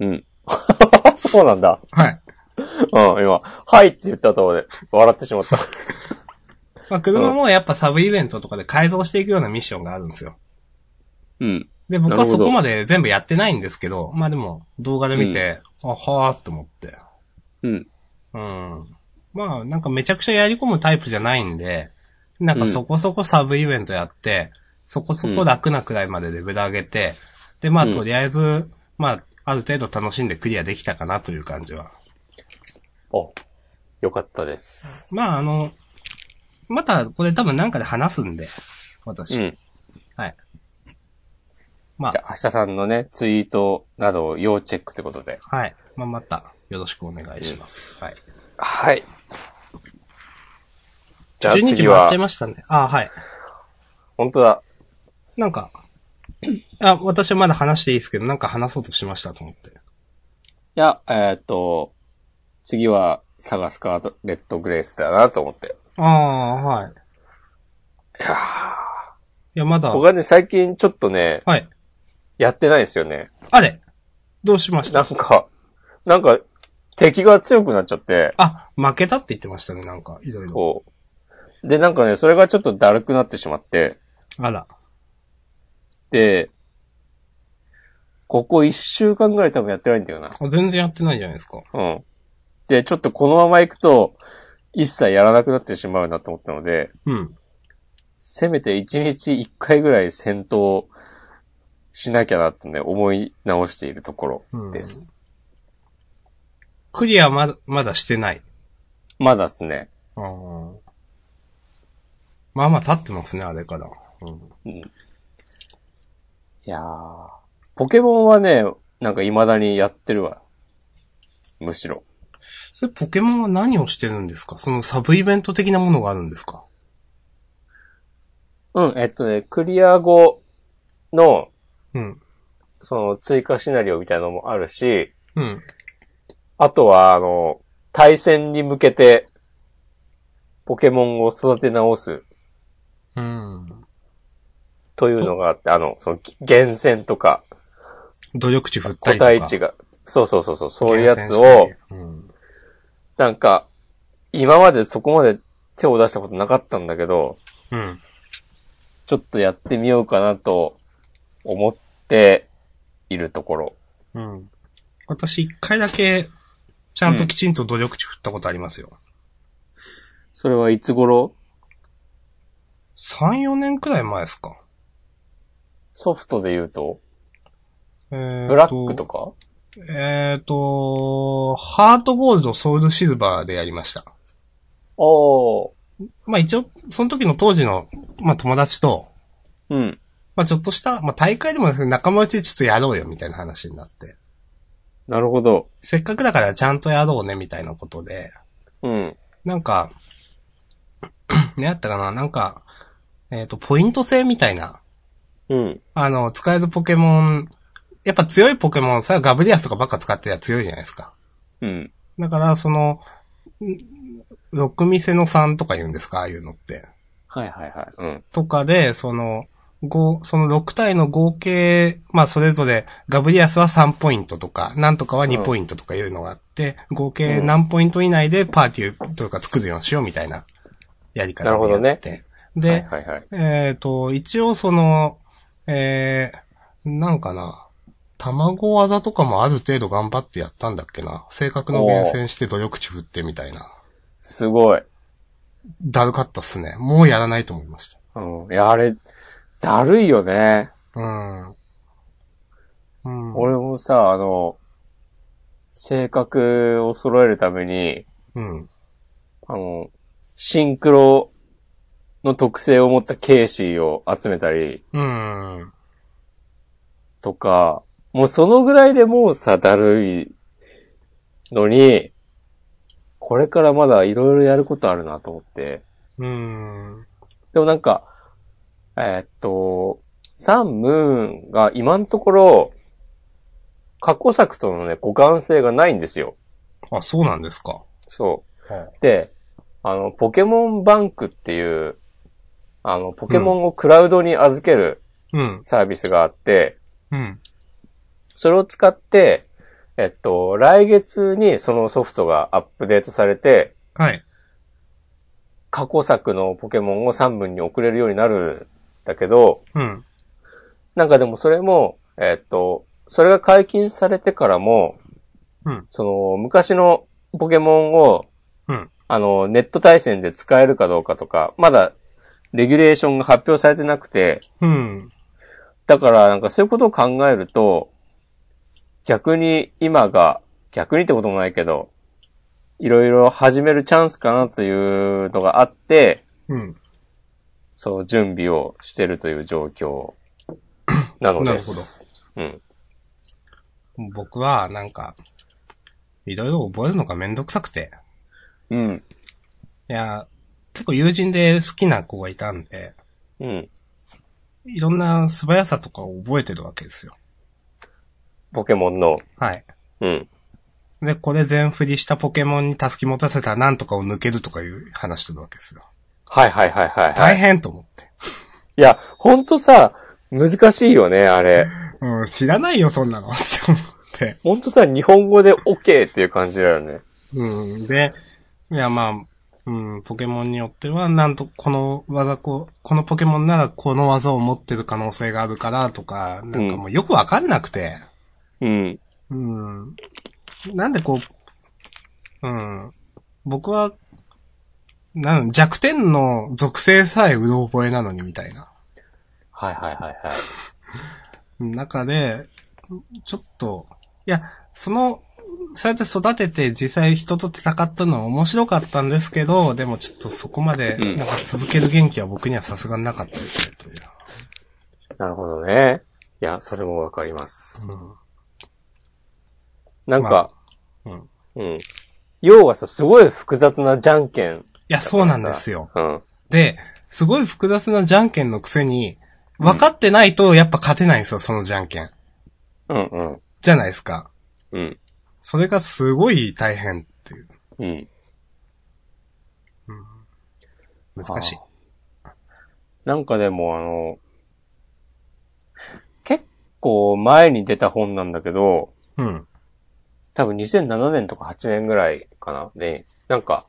うん。そうなんだ。はい。うん、今、はいって言ったとで笑ってしまった。まあ、車もやっぱサブイベントとかで改造していくようなミッションがあるんですよ。うん。で、僕はそこまで全部やってないんですけど、まあでも、動画で見て、あ、はーって思って。うん。うん。まあ、なんかめちゃくちゃやり込むタイプじゃないんで、なんかそこそこサブイベントやって、そこそこ楽なくらいまでレベル上げて、で、まあうんとりあえず、まあ、ある程度楽しんでクリアできたかなという感じは。お、よかったです。まああの、またこれ多分なんかで話すんで、私。うん。はい。まあじゃ、あ、明日さんのね、ツイートなどを要チェックってことで。はい。まあまた、よろしくお願いします。はい。はい。じゃあ12時次は回っちゃい、ましたね。あはい。本当だ。なんか、あ、私はまだ話していいですけど、なんか話そうとしましたと思って。いや、えーっと、次は、サガスカーレッドグレースだなと思って。ああ、はい。いやいや、まだ、僕はね、最近ちょっとね、はい。やってないですよね。あれどうしました？なんか、なんか、敵が強くなっちゃって、あ、負けたって言ってましたね、なんか、いろいろ。で、なんかね、それがちょっとだるくなってしまって、あら。で、ここ一週間ぐらい多分やってないんだよな。あ全然やってないじゃないですか。うん。で、ちょっとこのまま行くと、一切やらなくなってしまうなと思ったので、うん。せめて一日一回ぐらい戦闘しなきゃなとね、思い直しているところです。クリアまだ、まだしてない。まだですね。あーまあまあ経ってますね、あれから。うん。いやー、ポケモンはね、なんか未だにやってるわ。むしろ。それポケモンは何をしてるんですか？そのサブイベント的なものがあるんですか？うん、えっとね、クリア後の、うん。その追加シナリオみたいなのもあるし、うん。あとは、あの、対戦に向けて、ポケモンを育て直すうん。というのがあって、あの、その、厳選とか、努力値振った個りとか。体値が、そうそうそうそう、そういうやつをり、うん。なんか、今までそこまで手を出したことなかったんだけど、うん。ちょっとやってみようかなと思っているところ。うん。私一回だけ、ちゃんときちんと努力値振ったことありますよ。それはいつ頃？3、4年くらい前ですか。ソフトで言うと、えーとブラックとか？えっ、と、ハートゴールド、ソウルシルバーでやりました。おー。まあ一応、その時の当時の、まあ友達と、うん。まあちょっとした、まあ大会でもですね仲間内でちょっとやろうよみたいな話になって。なるほど。せっかくだからちゃんとやろうねみたいなことで、うん。なんか、ねやったかな？なんか、えっ、と、ポイント制みたいな、うん。あの、使えるポケモン、やっぱ強いポケモン、それはガブリアスとかばっか使ってりゃ強いじゃないですか。うん。だから、その、6点の3とか言うんですか？ああいうのって。はいはいはい。うん。とかで、その、5、その6体の合計、まあそれぞれ、ガブリアスは3ポイントとか、なんとかは2ポイントとかいうのがあって、合計何ポイント以内でパーティーとか作るようにしようみたいなやり方をやって。なるほで、はいはいはい。えっ、と、一応その、えー、なんかな、卵技とかもある程度頑張ってやったんだっけな。性格の厳選して努力値振ってみたいな。すごい。だるかったっすね。もうやらないと思いました。うん。いや、あれ、だるいよね。うん。うん。俺もさ、あの、性格を揃えるために、うん。あの、シンクロの特性を持ったケーシーを集めたりうん。とか、もうそのぐらいでもうさ、だるいのに、これからまだいろいろやることあるなと思って。うん。でもなんか、えーっと、サン・ムーンが今のところ、過去作とのね、互換性がないんですよ。あ、そうなんですか。そう。はで、あの、ポケモンバンクっていう、あの、ポケモンをクラウドに預けるうん。サービスがあって、うん。それを使って、えっと、来月にそのソフトがアップデートされて、はい。過去作のポケモンを3分に送れるようになるんだけど、うん。なんかでもそれも、えっと、それが解禁されてからも、うん。その、昔のポケモンを、うん。あの、ネット対戦で使えるかどうかとか、まだ、レギュレーションが発表されてなくて、うん。だからなんかそういうことを考えると、逆に今が、逆にってこともないけど、いろいろ始めるチャンスかなというのがあって、うん。その準備をしてるという状況なのです。なるほど。うん。僕は、なんか、いろいろ覚えるのがめんどくさくて。うん。いや、結構友人で好きな子がいたんで、うん。いろんな素早さとかを覚えてるわけですよ。ポケモンの。はい。うん。で、これ全振りしたポケモンに助け持たせたらなんとかを抜けるとかいう話してるわけですよ。はいはいはいはい、はい。大変と思って。いや、ほんとさ、難しいよね、あれ。うん、知らないよ、そんなの。って思って。ほんとさ、日本語で OK っていう感じだよね。うん。で、いや、まあ、うん、ポケモンによっては、なんと、この技こう、このポケモンならこの技を持ってる可能性があるからとか、なんかもうよくわかんなくて、うん。うん。なんでこう、うん。僕は、なん弱点の属性さえうろ覚えなのにみたいな。はいはいはいはい。中で、ちょっと、いや、その、そうやって育てて実際人と戦ったのは面白かったんですけど、でもちょっとそこまで、うんなんか続ける元気は僕にはさすがになかったですね、という。なるほどね。いや、それもわかります。うんなんか、うん。うん。要はさ、すごい複雑なじゃんけん。いや、そうなんですよ。うん。で、すごい複雑なじゃんけんのくせに、分かってないとやっぱ勝てないんですよ、そのじゃんけん。うんうん。じゃないですか。うん。それがすごい大変っていう。うん。難しい。なんかでもあの、結構前に出た本なんだけど、うん。多分2007年とか8年ぐらいかな。で、なんか、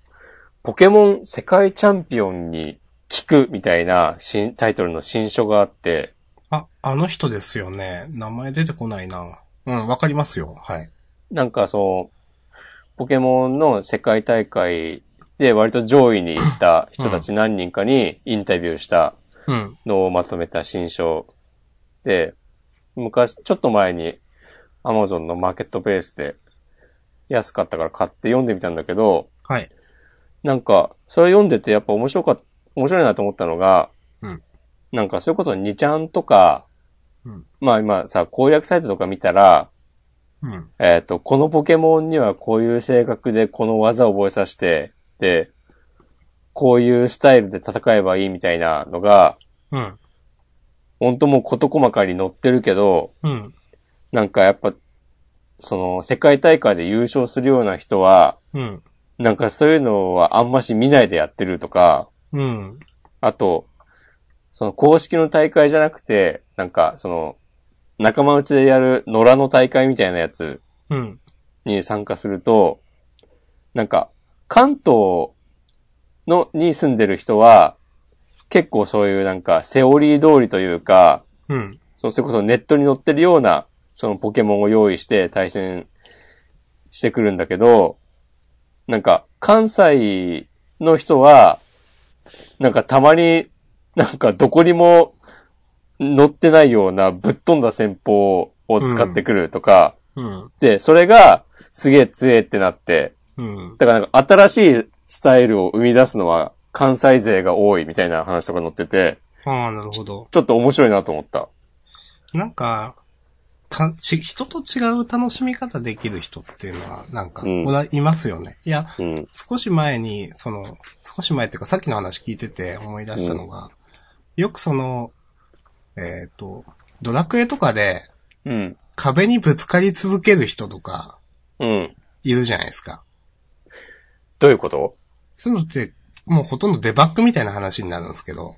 ポケモン世界チャンピオンに聞くみたいな新タイトルの新書があって、あ、あの人ですよね。名前出てこないな。うん、わかりますよ。はい。なんかそう、ポケモンの世界大会で割と上位に行った人たち何人かにインタビューしたうん。のをまとめた新書で、昔、ちょっと前に、Amazon のマーケットベースで安かったから買って読んでみたんだけど、はい。なんか、それ読んでてやっぱ面白かっ面白いなと思ったのが、うんなんかそれこそ2ちゃんとか、うんまあ今さ、攻略サイトとか見たら、うん。えっ、と、このポケモンにはこういう性格でこの技を覚えさせて、で、こういうスタイルで戦えばいいみたいなのが、うん。本当もう事細かに載ってるけど、うん。なんかやっぱ、その、世界大会で優勝するような人は、うん。なんかそういうのはあんまし見ないでやってるとか、うん。あと、その公式の大会じゃなくて、なんかその、仲間内でやる野良の大会みたいなやつうん。に参加すると、なんか、関東の、に住んでる人は、結構そういうなんか、セオリー通りというか、うん。そのそれこそネットに載ってるような、そのポケモンを用意して対戦してくるんだけど、なんか、関西の人は、なんかたまに、なんかどこにも載ってないようなぶっ飛んだ戦法を使ってくるとか、うん。で、それがすげえ強えってなって、うん。だからなんか新しいスタイルを生み出すのは関西勢が多いみたいな話とか載ってて、ああ、なるほど。ちょっと面白いなと思った。なんか、た、ち、人と違う楽しみ方できる人っていうのは、なんか、うんいますよね。いや、うん。少し前に、その、少し前っていうかさっきの話聞いてて思い出したのが、よくその、えっ、と、ドラクエとかでうん。壁にぶつかり続ける人とかうん。いるじゃないですか。どういうこと？そういうのって、もうほとんどデバッグみたいな話になるんですけど、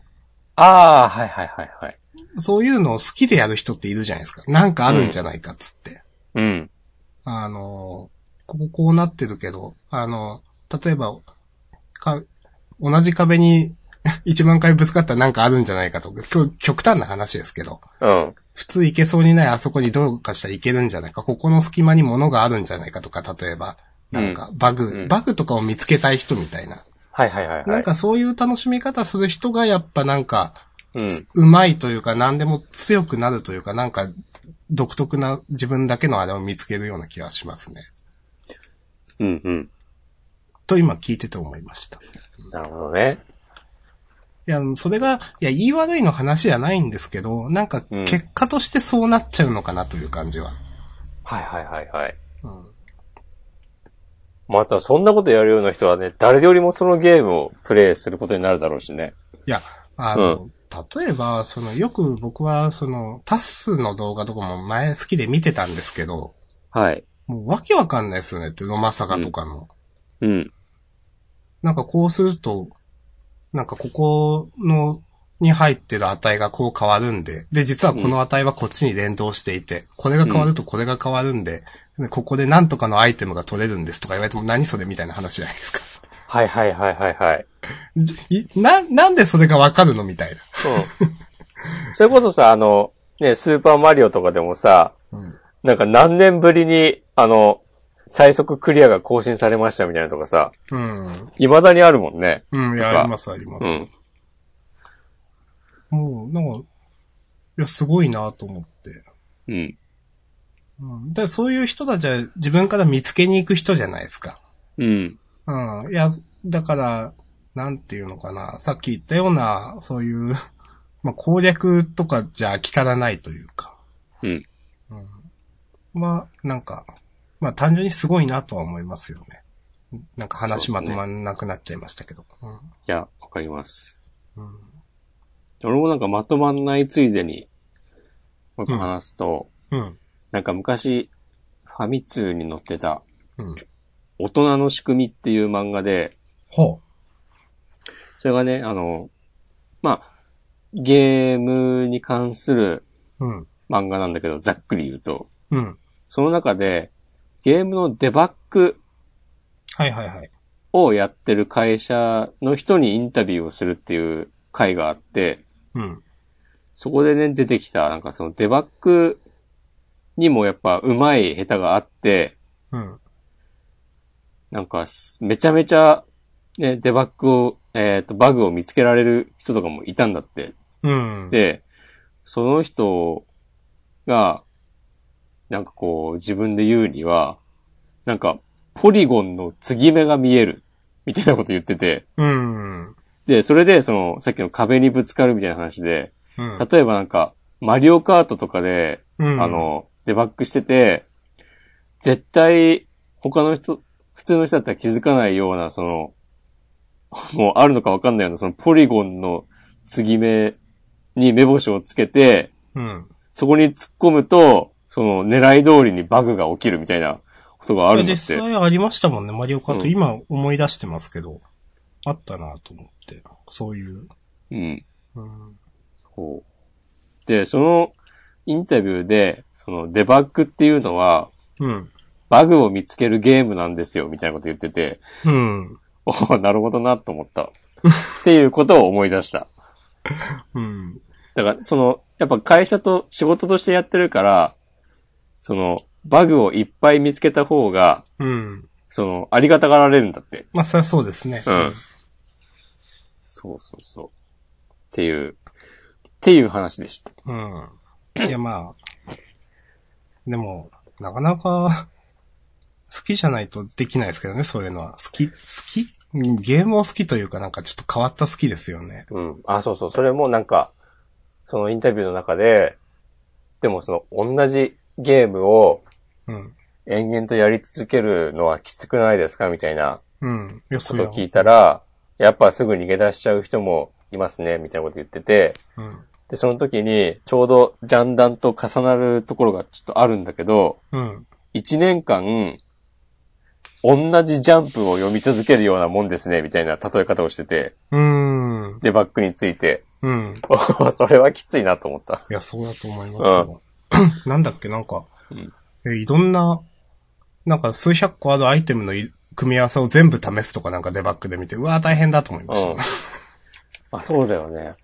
ああ、はいはいはいはい。そういうのを好きでやる人っているじゃないですか。なんかあるんじゃないかっつって。うん。あの、こここうなってるけど、あの、例えば、か、同じ壁に 1万回ぶつかったらなんかあるんじゃないかと極端な話ですけど、うん。普通行けそうにないあそこにどうかしたらいけるんじゃないか、ここの隙間に物があるんじゃないかとか、例えば、なんかバグ、うんバグとかを見つけたい人みたいな。はいはいはいはい。なんかそういう楽しみ方する人がやっぱなんか、うまいというか何でも強くなるというか、なんか独特な自分だけのあれを見つけるような気がしますね。うんうん。と今聞いてて思いました。なるほどね。いや、それが、いや、言い悪いの話じゃないんですけど、なんかうん結果としてそうなっちゃうのかなという感じは。はいはいはいはい。うん。またそんなことやるような人はね、誰よりもそのゲームをプレイすることになるだろうしね。いや、あの、例えば、その、よく僕は、その、タスの動画とかも前好きで見てたんですけど、はい。もうわけわかんないですよねって、ロマサガとかの。うん。なんかこうすると、なんかここの、に入ってる値がこう変わるんで、で、実はこの値はこっちに連動していて、これが変わるとこれが変わるんで、でここでなんとかのアイテムが取れるんですとか言われても何それみたいな話じゃないですか。はいはいはいはいはい。な、なんでそれがわかるのみたいうん。それこそさ、あの、ね、スーパーマリオとかでもさ、な。うん。なんか何年ぶりに、あの、最速クリアが更新されましたみたいなとかさ、うん。未だにあるもんね。うん、いや、あります、あります。うん。もう、なんか、いや、すごいなと思って。うん。うん。だそういう人たちは自分から見つけに行く人じゃないですか。うん。うん。いや、だから、なんていうのかな。さっき言ったような、そういう、まあ、攻略とかじゃ飽き足らないというか。うん。うん。は、なんか、まあ、単純にすごいなとは思いますよね。なんか話まとまんなくなっちゃいましたけど。いや、わかります。うん。うん。俺もなんかまとまんないついでに、もう一個話すと、うん。なんか昔、ファミ通に載ってた、うん。大人の仕組みっていう漫画で、ほそれがね、あの、まあ、ゲームに関するう。うん。漫画なんだけど、ざっくり言うと、うん。その中で、ゲームのデバッグはいはいはい。をやってる会社の人にインタビューをするっていう回があって、うん。そこでね、出てきた、なんかそのデバッグにもやっぱ上手い下手があって、うん。なんかす、めちゃめちゃ、ね、デバッグを、えっ、と、バグを見つけられる人とかもいたんだって。うん。で、その人が、なんかこう、自分で言うには、なんか、ポリゴンの継ぎ目が見える、みたいなこと言ってて、うん。で、それで、その、さっきの壁にぶつかるみたいな話で、うん。例えばなんか、マリオカートとかで、うんあ、の、デバッグしてて、絶対、他の人、普通の人だったら気づかないような、その、もうあるのかわかんないような、そのポリゴンの継ぎ目に目星をつけて、うん。そこに突っ込むと、その狙い通りにバグが起きるみたいなことがあるんだっ実て。際ありましたもんね、マリオカート。うん今思い出してますけど。あったなと思って。そういう。うん。うん。そう。で、そのインタビューで、そのデバッグっていうのは、うん。バグを見つけるゲームなんですよ、みたいなこと言ってて、うん。おーなるほどなと思った。っていうことを思い出した。うん。だから、その、やっぱ会社と仕事としてやってるから、その、バグをいっぱい見つけた方が、うん。その、ありがたがられるんだって。まあ、そりゃそうですね。うん。そうそうそう。っていう、っていう話でした。うん。いや、まあ。でも、なかなか、好きじゃないとできないですけどね、そういうのは。好き好き？うんゲームを好きというかなんかちょっと変わった好きですよね。うん。あ、そうそう。それもなんか、そのインタビューの中で、でもその、同じゲームをうん。延々とやり続けるのはきつくないですか？みたいなうん。よそよ。ことを聞いたら、やっぱすぐ逃げ出しちゃう人もいますね、みたいなこと言ってて、うん。で、その時に、ちょうどジャンダンと重なるところがちょっとあるんだけど、うん。一年間、同じジャンプを読み続けるようなもんですね、みたいな例え方をしてて、うん。デバッグについて、うん。それはきついなと思った。いや、そうだと思いますよ。なんだっけ、なんか、うんえいろんな、なんか数百個あるアイテムのい組み合わせを全部試すとかなんかデバッグで見て、うわー大変だと思いました。うん。あ、そうだよね。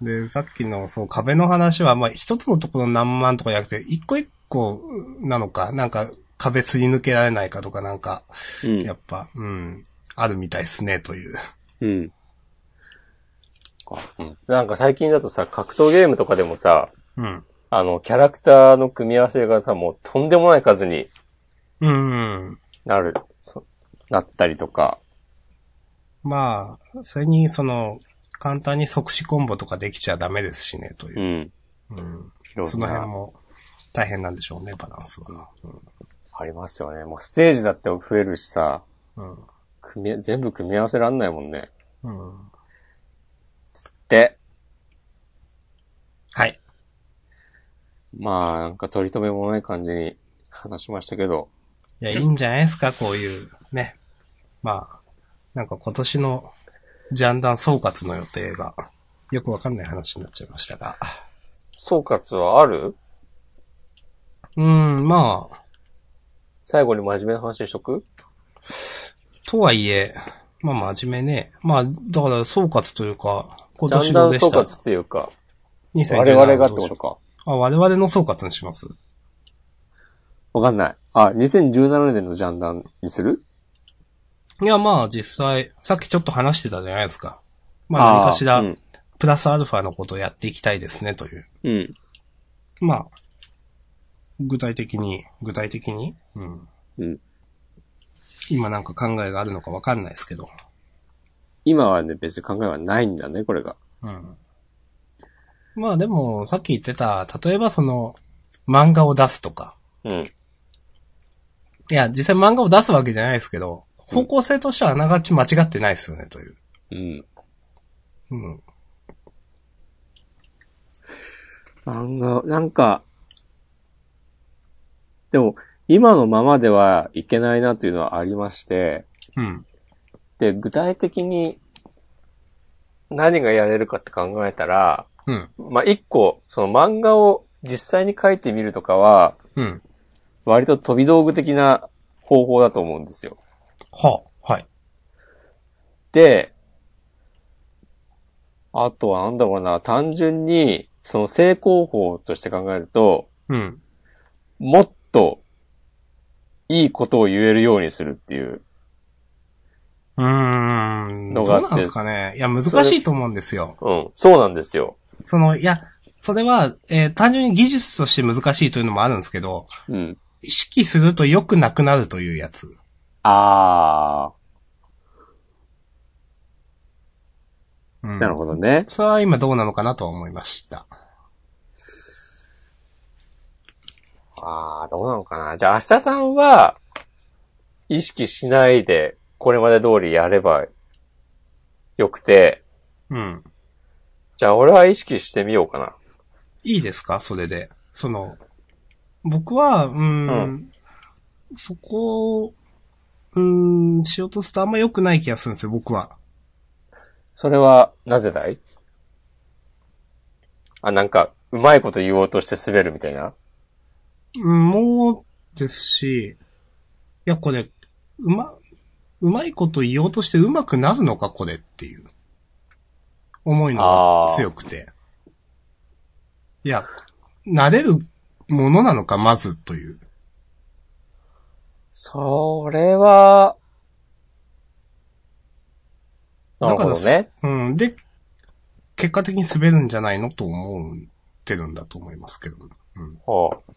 で、さっきの、そう、壁の話は、まあ、一つのところ何万とかじゃなくて、一個一個なのか、なんか、壁すり抜けられないかとか、なんか、うん。やっぱ、うん、あるみたいですね、という。うん。あうん。なんか最近だとさ、格闘ゲームとかでもさ、うん。あの、キャラクターの組み合わせがさ、もうとんでもない数にうん、うん。なる、そなったりとか。まあ、それに、その、簡単に即死コンボとかできちゃダメですしね、というう。ん。うん。その辺も大変なんでしょうね、バランスは。ありますよね。もうステージだって増えるしさ、うん。組み、全部組み合わせらんないもんね。うん。うん。で、はい。まあ、なんか取り留めもない感じに話しましたけど。いや、いいんじゃないですか、こういう、ね。まあ、なんか今年のジャンダン総括の予定が、よくわかんない話になっちゃいましたが。総括はある？うん、まあ、最後に真面目な話にしとく？とはいえ、まあ真面目ね。まあ、だから総括というか、今年のでした？ンダン総括っていうか、2017我々がってことか。あ、我々の総括にします？わかんない。あ、2017年のジャンダンにする？いや、まあ実際、さっきちょっと話してたじゃないですか。まあ何かしらプラスアルファのことをやっていきたいですね、という。うん。まあ、具体的に、具体的に？うん。うん。今なんか考えがあるのかわかんないですけど。今はね、別に考えはないんだね、これが。うん。まあでも、さっき言ってた、例えばその、漫画を出すとか。うん。いや、実際漫画を出すわけじゃないですけど、方向性としてはあながち間違ってないですよね、という。うん。うん。漫画、なんか、でも、今のままではいけないなというのはありまして、うん。で、具体的に何がやれるかって考えたら、うん。まあ、一個、その漫画を実際に書いてみるとかは、うん。割と飛び道具的な方法だと思うんですよ。はあ、はい。で、あとはなんだろうな、単純に、その成功法として考えると、うん。もっといいことを言えるようにするっていう。うーん。どうのがあってなんですかね。いや、難しいと思うんですよ。うん。そうなんですよ。その、いや、それは、えー単純に技術として難しいというのもあるんですけど、うん。意識すると良くなくなるというやつ。あうんー。なるほどね。それは今どうなのかなとは思いました。あー、どうなのかな。じゃあ、明日さんは、意識しないで、これまで通りやればよくて、うん。じゃあ俺は意識してみようかな。いいですか？それで。その、僕は、うーん、うんそこを、うーん、しようとするとあんま良くない気がするんですよ、僕は。それは、なぜだい？あ、なんか、うまいこと言おうとして滑るみたいな？うん、もうですし、いや、これ、うま、うまいこと言おうとしてうまくなるのか、これっていう。思いのが強くて。いや、なれるものなのか、まずという。それは、なるほどね。うん。で、結果的に滑るんじゃないのと思ってるんだと思いますけど。うん。ほう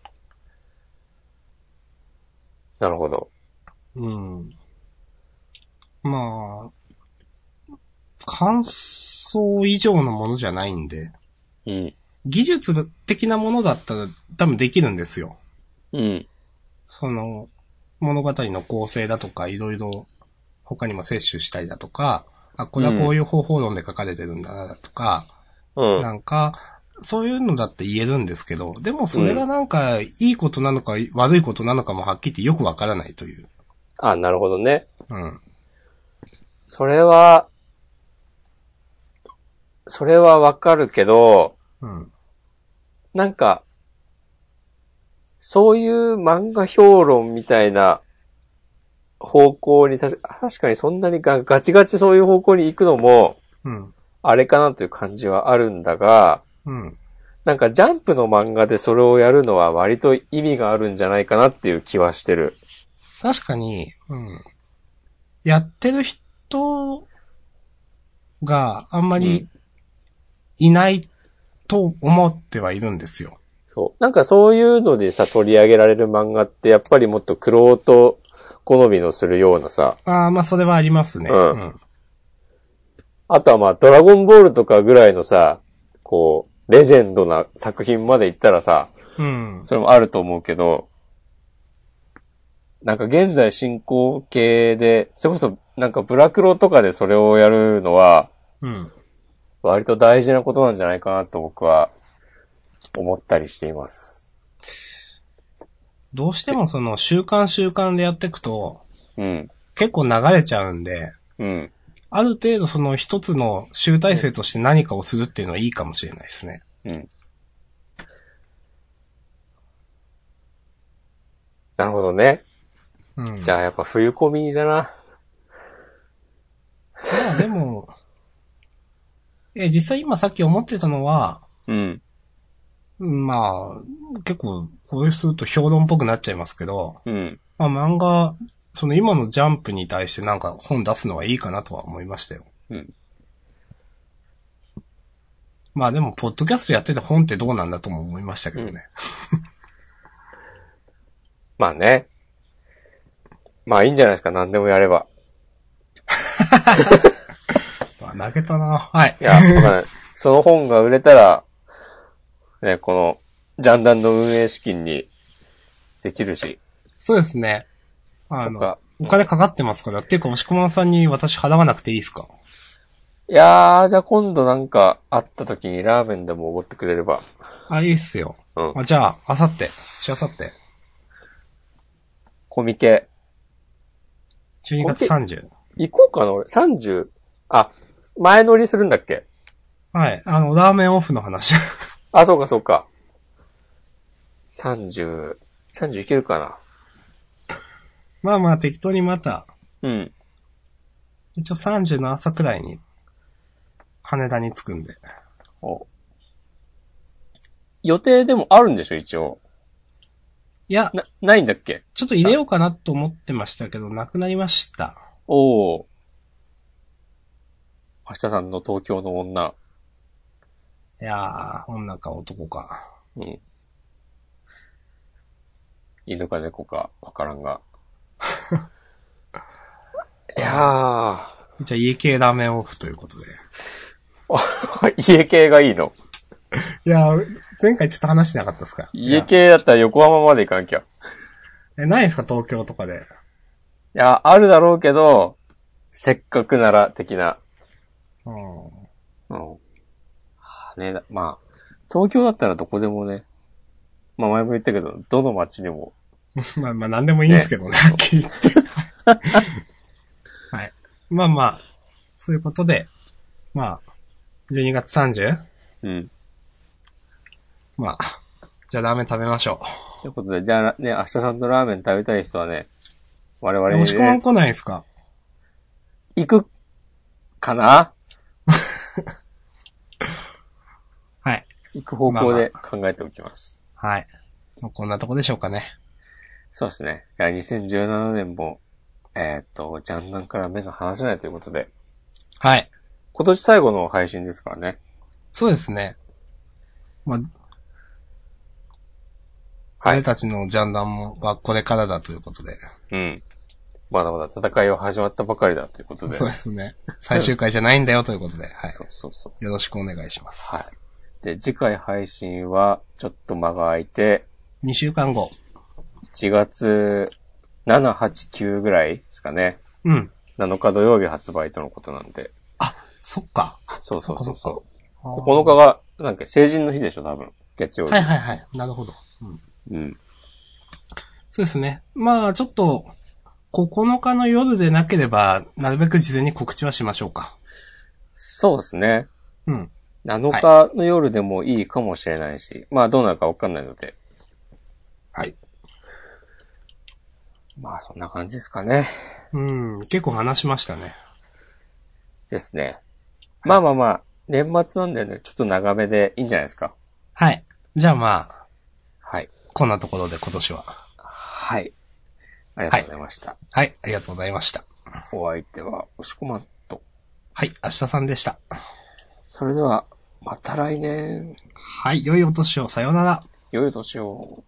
なるほど。うん。まあ、感想以上のものじゃないんで、うん。技術的なものだったら多分できるんですよ。うん。その、物語の構成だとか、いろいろ他にも摂取したりだとか、あ、これはこういう方法論で書かれてるんだなだとか、うん。なんか、そういうのだって言えるんですけど、でもそれがなんか、いいことなのか悪いことなのかもはっきり言ってよくわからないという。あ、なるほどね。うん。それは、それはわかるけど、うん。なんか、そういう漫画評論みたいな方向に確かにそんなにガガチガチそういう方向に行くのも、うん。あれかなという感じはあるんだが、うん。なんかジャンプの漫画でそれをやるのは割と意味があるんじゃないかなっていう気はしてる。確かに、うん。やってる人があんまりいないと思ってはいるんですよ。そう。なんかそういうのでさ、取り上げられる漫画ってやっぱりもっとクロート好みのするようなさ、ああ、まあそれはありますね。うんうん。あとはまあドラゴンボールとかぐらいのさ、こう、レジェンドな作品まで行ったらさ、うん。それもあると思うけど、なんか現在進行形で、それこそなんかブラクロとかでそれをやるのは、うん。割と大事なことなんじゃないかなと僕は思ったりしています。どうしてもその習慣習慣でやっていくと、うん。結構流れちゃうんで、うん。ある程度その一つの集大成として何かをするっていうのはいいかもしれないですね。うん。なるほどね。うん。じゃあやっぱ冬込みだな。まあでも、え、実際今さっき思ってたのは、うん。うんまあ、結構、こうすると評論っぽくなっちゃいますけど、うん。まあ漫画、その今のジャンプに対してなんか本出すのはいいかなとは思いましたよ。うん。まあでも、ポッドキャストやってて本ってどうなんだとも思いましたけどね。まあね。まあいいんじゃないですか、何でもやれば。まあ、投げたなはいい。や、わかんない。その本が売れたら、ね、この、ジャンダンの運営資金にできるし、そうですね。あのお金かかってますから。っていうか、押し込まんさんに私払わなくていいですか？いやー、じゃあ今度なんか会った時にラーメンでもおごってくれれば。あ、いいっすよ。うん。あじゃあ、あさって。しあさって。コミケ。12月30。行こうかな、俺。30。あ、前乗りするんだっけ？はい。あの、ラーメンオフの話。あ、そうかそうか。30、30いけるかな？まあまあ、適当にまた、うん。一応30の朝くらいに、羽田に着くんで。お予定でもあるんでしょ、一応？いや、な、ないんだっけ？ちょっと入れようかなと思ってましたけど、なくなりました。おお。明日さんの東京の女。いやー、女か男か。うん。犬か猫かわからんが。いやじゃあ家系ラーメンオフということで。ー、家系がいいの？いやー、前回ちょっと話してなかったですか？家系だったら横浜まで行かなきゃ。いえ、ないですか？東京とかで。や、あるだろうけど、せっかくなら的な。うん。うん。はあね、だまあ、東京だったらどこでもね、まあ前も言ったけど、どの街にも、まあまあ何でもいいんですけどね、はっきり言って。はい。まあまあ、そういうことで、まあ、12月 30? うん。まあ、じゃあラーメン食べましょということで、じゃあね、明日さんとラーメン食べたい人はね、我々う。に、もし込まんね、来ないですか？行くかな？はい。行く方向で考えておきます。はい。もうこんなとこでしょうかね。そうですね。じゃあ2017年も、えーっと、ジャンダンから目が離せないということで、はい。今年最後の配信ですからね。そうですね。まあ、はい俺たちのジャンダンもはこれからだということで。うん。まだまだ戦いは始まったばかりだということで。そうですね。最終回じゃないんだよということで。はい。そうそうそう。よろしくお願いします。はい。で、次回配信は、ちょっと間が空いて、2週間後。1月7、8、9ぐらいですかね。うん。7日土曜日発売とのことなんで。そっか。そうそうそうそっかそう。そっか9日が、なんか成人の日でしょ、多分。月曜日。はいはいはい。なるほど。うん。うん。そうですね。まあ、ちょっと、9日の夜でなければ、なるべく事前に告知はしましょうか。そうですね。うん。7日の夜でもいいかもしれないし、まあどうなるかわかんないので。はい。まあそんな感じですかね。うん。結構話しましたね。ですね。まあまあまあ、年末なんでね、ちょっと長めでいいんじゃないですか。はい。じゃあまあ、はい。こんなところで今年は。はい。ありがとうございました。はい。ありがとうございました。お相手は、押し込まんと。はい。明日さんでした。それでは、また来年、はい。良いお年を。さようなら。良いお年を。